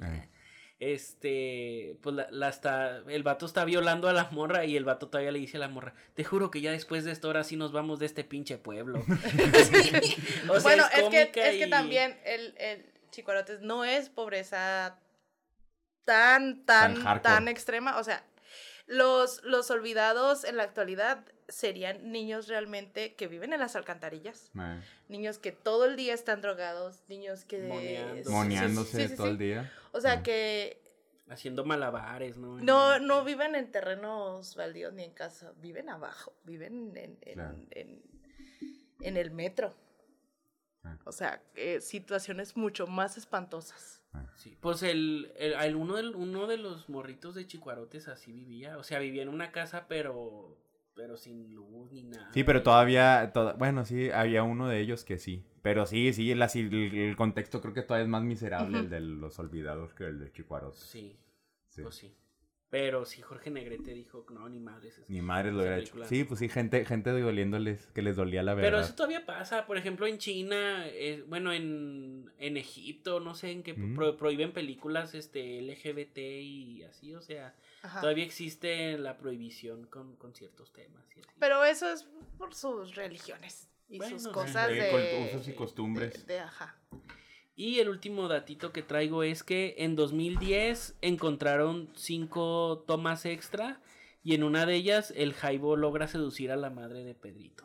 Este, pues la, la está, el vato está violando a la morra y el vato todavía le dice a la morra, te juro que ya después de esto ahora sí nos vamos de este pinche pueblo. O sea,
bueno, es, que,
cómica
es que también el, el Chicuarotes no es pobreza tan, tan,
Tan
extrema. O sea, los, los olvidados en la actualidad serían niños realmente que viven en las alcantarillas.
Eh.
Niños que todo el día están drogados, niños que...
Moneando.
sí, sí,
Moneándose
sí, sí,
todo
sí.
el día.
O sea, que
Haciendo malabares, ¿no?
no, no viven en terrenos baldíos ni en casa, viven abajo, viven en, en,
Claro.
en- en el metro.
Ah.
O sea, eh, situaciones mucho más espantosas.
Sí, pues el, el, el uno, del, uno de los morritos de Chicuarotes así vivía, o sea, vivía en una casa pero, pero sin luz ni nada.
Sí, pero todavía, toda- bueno, sí, había uno de ellos que sí. Pero sí, sí, el, así, el, el contexto creo que todavía es más miserable el de los olvidados que el de Chicuaros.
Sí,
Sí.
pues sí. Pero sí, Jorge Negrete dijo, no, ni madres. es-
Ni madre lo hubiera hecho. Sí, pues sí, gente, gente doliéndoles, que les dolía la verdad.
Pero eso todavía pasa, por ejemplo, en China, eh, bueno, en, en Egipto, no sé, en que
Mm.
pro- prohíben películas este LGBT y así, o sea,
Ajá.
todavía existe la prohibición con, con ciertos temas. y así.
Pero eso es por sus religiones y
Bueno,
sus
sí.
cosas
De
de,
cult- usos y costumbres.
de- de- ajá.
Y el último datito que traigo es que en 2010 encontraron cinco tomas extra y en una de ellas el Jaibo logra seducir a la madre de Pedrito.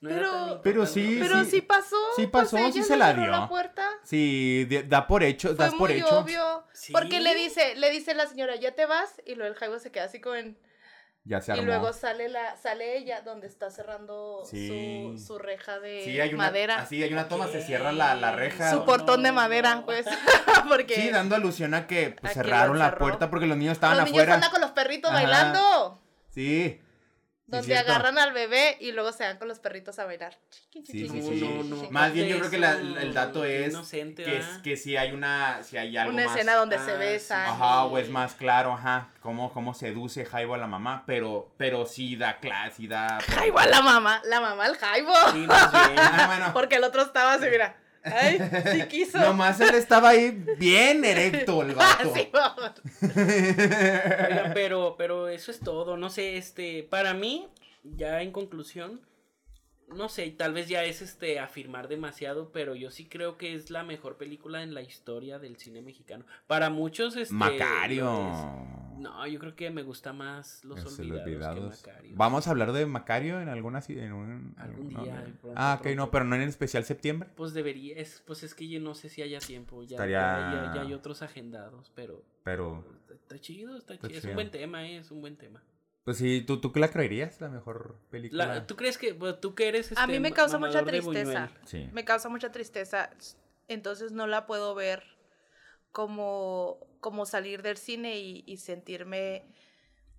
No era
Pero-
Pero sí,
Pero sí, pasó.
sí
pues
pasó, sí
ella
se la dio.
la puerta.
Sí, de- da por hecho,
Fue
das por hecho.
obvio.
Sí.
Porque le dice, le dice la señora, ya te vas, y luego el Jaibo se queda así como en...
Ya se
Y luego sale la, sale ella donde está cerrando
Sí.
su, su reja de
sí, hay una,
madera.
Así hay una toma, se cierra la, la reja.
su
por-
portón de
no.
madera, pues. porque
Sí, dando alusión a que pues, cerraron la puerta porque los niños estaban
los niños
afuera.
andan con los perritos
Ajá.
bailando.
Sí.
Donde agarran al bebé y luego se van con los perritos a bailar. Chiqui,
Sí, sí,
No,
sí.
no, no.
Más bien yo creo que la- el dato es
inocente,
que, que si hay una, si hay algo
Una
más.
escena donde se
Ah,
besan.
sí.
Ajá, o es más claro, ajá, cómo, cómo seduce Jaibo a la mamá, pero, pero sí da clase, sí da...
Jaibo a la mamá, la mamá al Jaibo.
Sí, más bien.
Ah, bueno,
Porque el otro estaba así, mira. Ay, sí quiso.
nomás él estaba ahí bien erecto el vato.
Sí, vamos.
Oigan, pero, pero eso es todo. No sé, este, para mí, ya en conclusión, no sé, tal vez ya es este afirmar demasiado, pero yo sí creo que es la mejor película en la historia del cine mexicano. Para muchos, este.
Macario.
es. No, yo creo que me gusta más Los
Es
Olvidados, que Macario.
Vamos a hablar de Macario en alguna en un,
Algún
no,
día,
no.
pronto,
Ah, ok,
pronto.
no, pero no en especial septiembre.
Pues debería, es, pues es que yo no sé si haya tiempo. Ya,
Estaría-
ya, ya- ya hay otros agendados, pero
Pero,
está, está chido, está,
Está
chido. Es
chido.
un buen tema, eh, es un buen tema.
Pues sí, ¿tú, tú qué la creerías la mejor película?
La- ¿Tú crees que, bueno, tú que eres
A
este,
mí me
ma-
causa mucha tristeza.
Sí.
Me causa mucha tristeza. Entonces no la puedo ver como, como salir del cine y, y sentirme.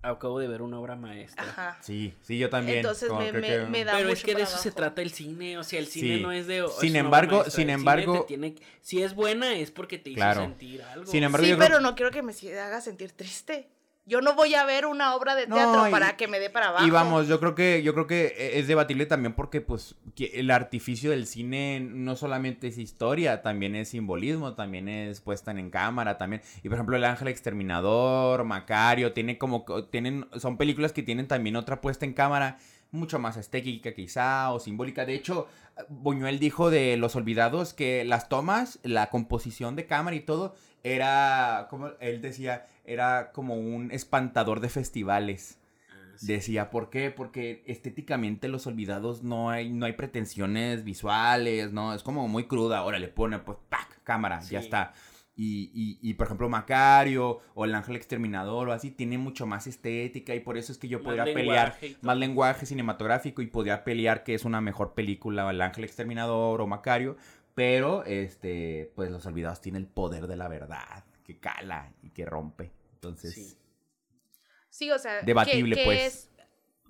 Acabo de ver una obra maestra.
Ajá.
Sí, sí, yo también.
Entonces
como
me,
creo
me,
que-
me da
Pero
mucho
es que de eso se trata el cine, o sea, el cine
Sí.
no es de... es
Sin embargo- sin embargo-
tiene- si es buena es porque te hizo
Claro.
sentir algo.
Sin embargo,
Sí,
yo creo-
pero no quiero que me haga sentir triste. Yo no voy a ver una obra de
No,
teatro
y-
para que me dé para abajo.
Y vamos, yo creo que yo creo que e, es debatible también porque pues el artificio del cine no solamente es historia, también es simbolismo, también es puesta en cámara, también. Y por ejemplo, El Ángel Exterminador, Macario, tiene como tienen son películas que tienen también otra puesta en cámara mucho más estética quizá o simbólica. De hecho, Buñuel dijo de Los Olvidados que las tomas, la composición de cámara y todo era como él decía, era como un espantador de festivales.
Ah, sí.
Decía, ¿por qué? Porque estéticamente Los Olvidados no hay, no hay pretensiones visuales, ¿no? Es como muy cruda. Ahora le pone, pues, ¡pac! Cámara, ya está. Y, y, y, por ejemplo, Macario o El Ángel Exterminador o así, tiene mucho más estética y por eso es que yo
Más
podría pelear más lenguaje cinematográfico y podría pelear que es una mejor película El Ángel Exterminador o Macario, pero, este, pues Los Olvidados tiene el poder de la verdad, que cala y que rompe. Entonces...
Sí.
Sí, o sea, ¿qué-
Debatible, pues.
es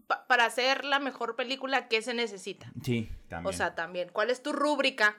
pa- para hacer la mejor película, ¿qué se necesita?
Sí, también.
O sea, también, ¿cuál es tu rúbrica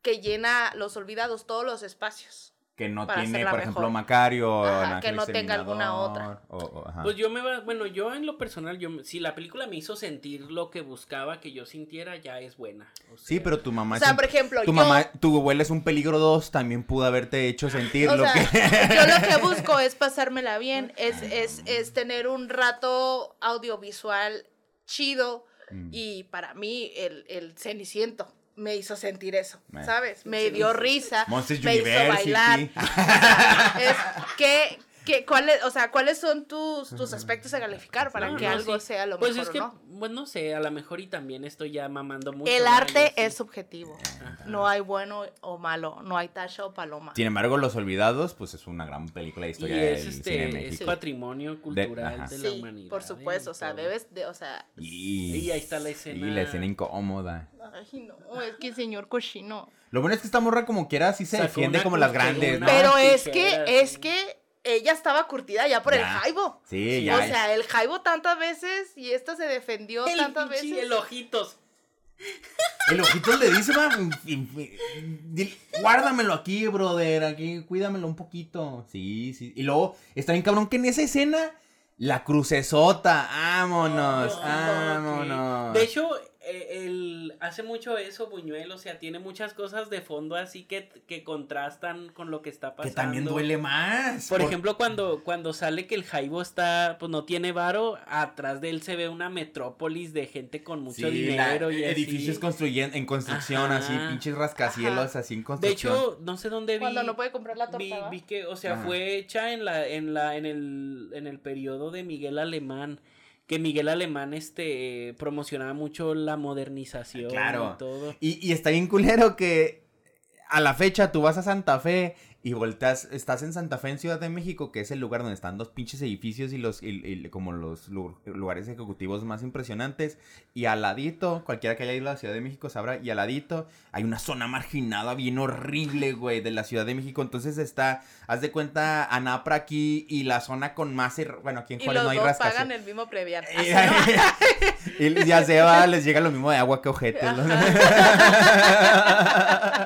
que llena los olvidados todos los espacios?
Que no
para
tiene, por ejemplo. Macario
Ajá, que no tenga alguna
Exterminador, o- o- ajá.
Pues yo me va, bueno, yo en lo personal, yo, si la película me hizo sentir lo que buscaba que yo sintiera, ya es buena. O
Sí, pero tu mamá
O
es
sea,
un-
por ejemplo,
tu
yo,
mamá, tu abuela es un peligro 2, también pudo haberte hecho sentir
o
lo
sea,
que...
yo lo que busco es pasármela bien, es, es, es tener un rato audiovisual chido
Mm.
y para mí el, el Ceniciento me hizo sentir eso. ¿sabes? Me dio risa,
Monsters
me hizo bailar. es que, que, ¿cuáles, o sea, ¿cuáles son tus, tus aspectos a calificar para
No,
que
no,
algo
sí.
sea lo
Pues
mejor
es que,
no?
bueno, no sé, a lo mejor y también estoy ya mamando mucho.
El arte
Y
es subjetivo. No hay bueno o malo, no hay tacha o paloma.
Sin embargo, Los Olvidados, pues es una gran película de
Y
historia
es,
del
este,
cine de
es patrimonio cultural
ajá.
de, la
Sí,
humanidad.
por supuesto,
¿eh?
o sea, debes de, o sea,
Y,
Y ahí está la escena.
Y la escena incómoda.
ay no, es que señor cochino.
Lo bueno es que esta morra como quiera sí se
Sacó
defiende como las grandes,
Pero es que, es
sí.
que ella estaba curtida ya por el jaibo.
Sí,
Sí,
ya.
O sea, el jaibo tantas veces y esta se defendió
El
tantas veces.
El ojitos.
El ojito le dice, "Fin- fin- dil- guárdamelo aquí, brother, aquí, cuídamelo un poquito. Sí, sí. Y luego, está bien cabrón que en esa escena, la crucesota, vámonos, vámonos.
De hecho, el, hace mucho eso Buñuel, o sea, tiene muchas cosas de fondo así que, que contrastan con lo que está pasando.
que también duele más.
Por ejemplo, cuando, cuando sale que el Jaibo está, pues no tiene varo, atrás de él se ve una metrópolis de gente con mucho
Sí, la-
dinero y
edificios
así.
construyen, en construcción,
Ajá.
así, pinches rascacielos,
Ajá.
así en
De
construcción.
hecho, no sé dónde vi.
Cuando no puede comprar la
vi,
torta.
vi que, o sea,
Ajá.
fue hecha en la, en la, en el, en el periodo de Miguel Alemán. Que Miguel Alemán este promocionaba mucho la modernización
Claro.
y todo.
Y, y está bien culero que a la fecha tú vas a Santa Fe y volteas, estás en Santa Fe en Ciudad de México, que es el lugar donde están los pinches edificios y los y- y como los lu- lugares ejecutivos más impresionantes. Y al ladito, cualquiera que haya ido a la Ciudad de México sabrá, y al ladito hay una zona marginada bien horrible, güey, de la Ciudad de México. Entonces está, haz de cuenta, Anapra aquí y la zona con más, er- bueno, aquí en
Y
Juárez
los
no hay
dos
rascacielos.
pagan el mismo previar.
Y, ya se va, les llega lo mismo de agua que ojetes. ¿no?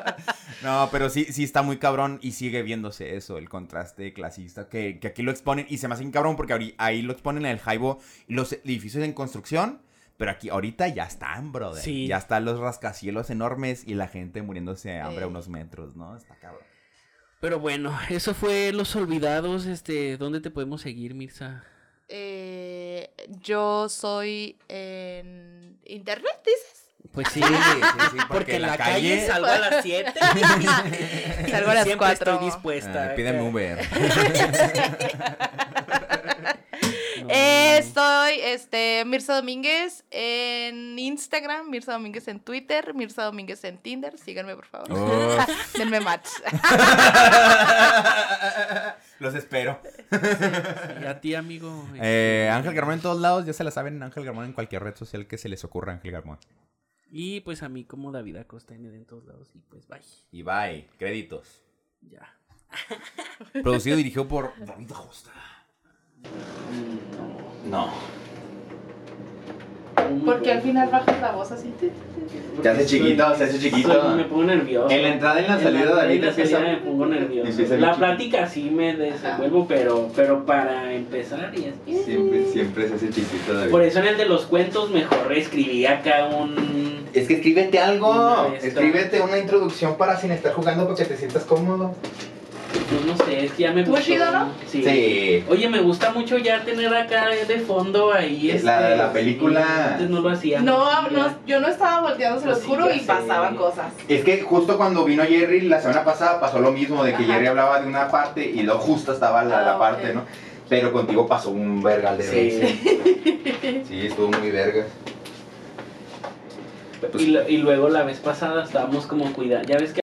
No, pero sí, sí está muy cabrón y sigue viéndose eso, el contraste clasista, que, que aquí lo exponen y se me hace bien cabrón porque ahí lo exponen en el Jaibo los edificios en construcción, pero aquí ahorita ya están, brother.
Sí.
Ya están los rascacielos enormes y la gente muriéndose de hambre a unos metros, ¿no? Está cabrón.
Pero bueno, eso fue Los Olvidados, este, ¿dónde te podemos seguir, Mirza?
Eh, yo soy en internet, dices.
Pues sí,
sí,
porque en la calle, salgo a las 7.
Salgo a las
Siempre
4.
estoy dispuesta.
Ah, pídeme Uber.
No.
Eh, Estoy, este, Mirza Domínguez en Instagram, Mirza Domínguez en Twitter, Mirza Domínguez en Tinder. Síganme, por favor. Denme match.
Los espero.
Y a ti, amigo.
Eh, Ángel Garmón en todos lados, ya se la saben, Ángel Garmón en cualquier red social que se les ocurra, Ángel Garmón.
Y pues a mí como David Acosta ND en todos lados. Y pues bye.
Y bye, créditos.
Ya.
Producido y dirigido por David Acosta. No.
Porque al final bajas la voz así.
Se hace chiquito, se hace chiquito.
Me pongo nervioso.
En la entrada y en la salida,
la salida
empieza-
me pongo nervioso. La plática sí me desenvuelvo, pero, pero para empezar y así.
Siempre, siempre se hace chiquito, David.
Por eso en el de los cuentos mejor escribí acá un...
Es que escríbete algo.
Una.
Escríbete una introducción para sin estar jugando porque te sientas cómodo.
Pues no sé, es que ya me
¿Estuvo
gustó.
chido, no?
Sí.
Sí.
Oye, me gusta mucho ya tener acá de fondo ahí este,
La- la película.
Antes no lo hacía.
No, no, yo no estaba volteando, se los
Sí,
juro,
ya
y
sé.
pasaban cosas.
Es que justo cuando vino Jerry la semana pasada pasó lo mismo, de que
Ajá.
Jerry hablaba de una parte y luego justo estaba la, la
Ah,
parte. ¿no? Pero contigo pasó un vergal de veces.
Sí.
Sí, estuvo muy verga.
y, lo- y luego la vez pasada estábamos como cuidando. Ya ves que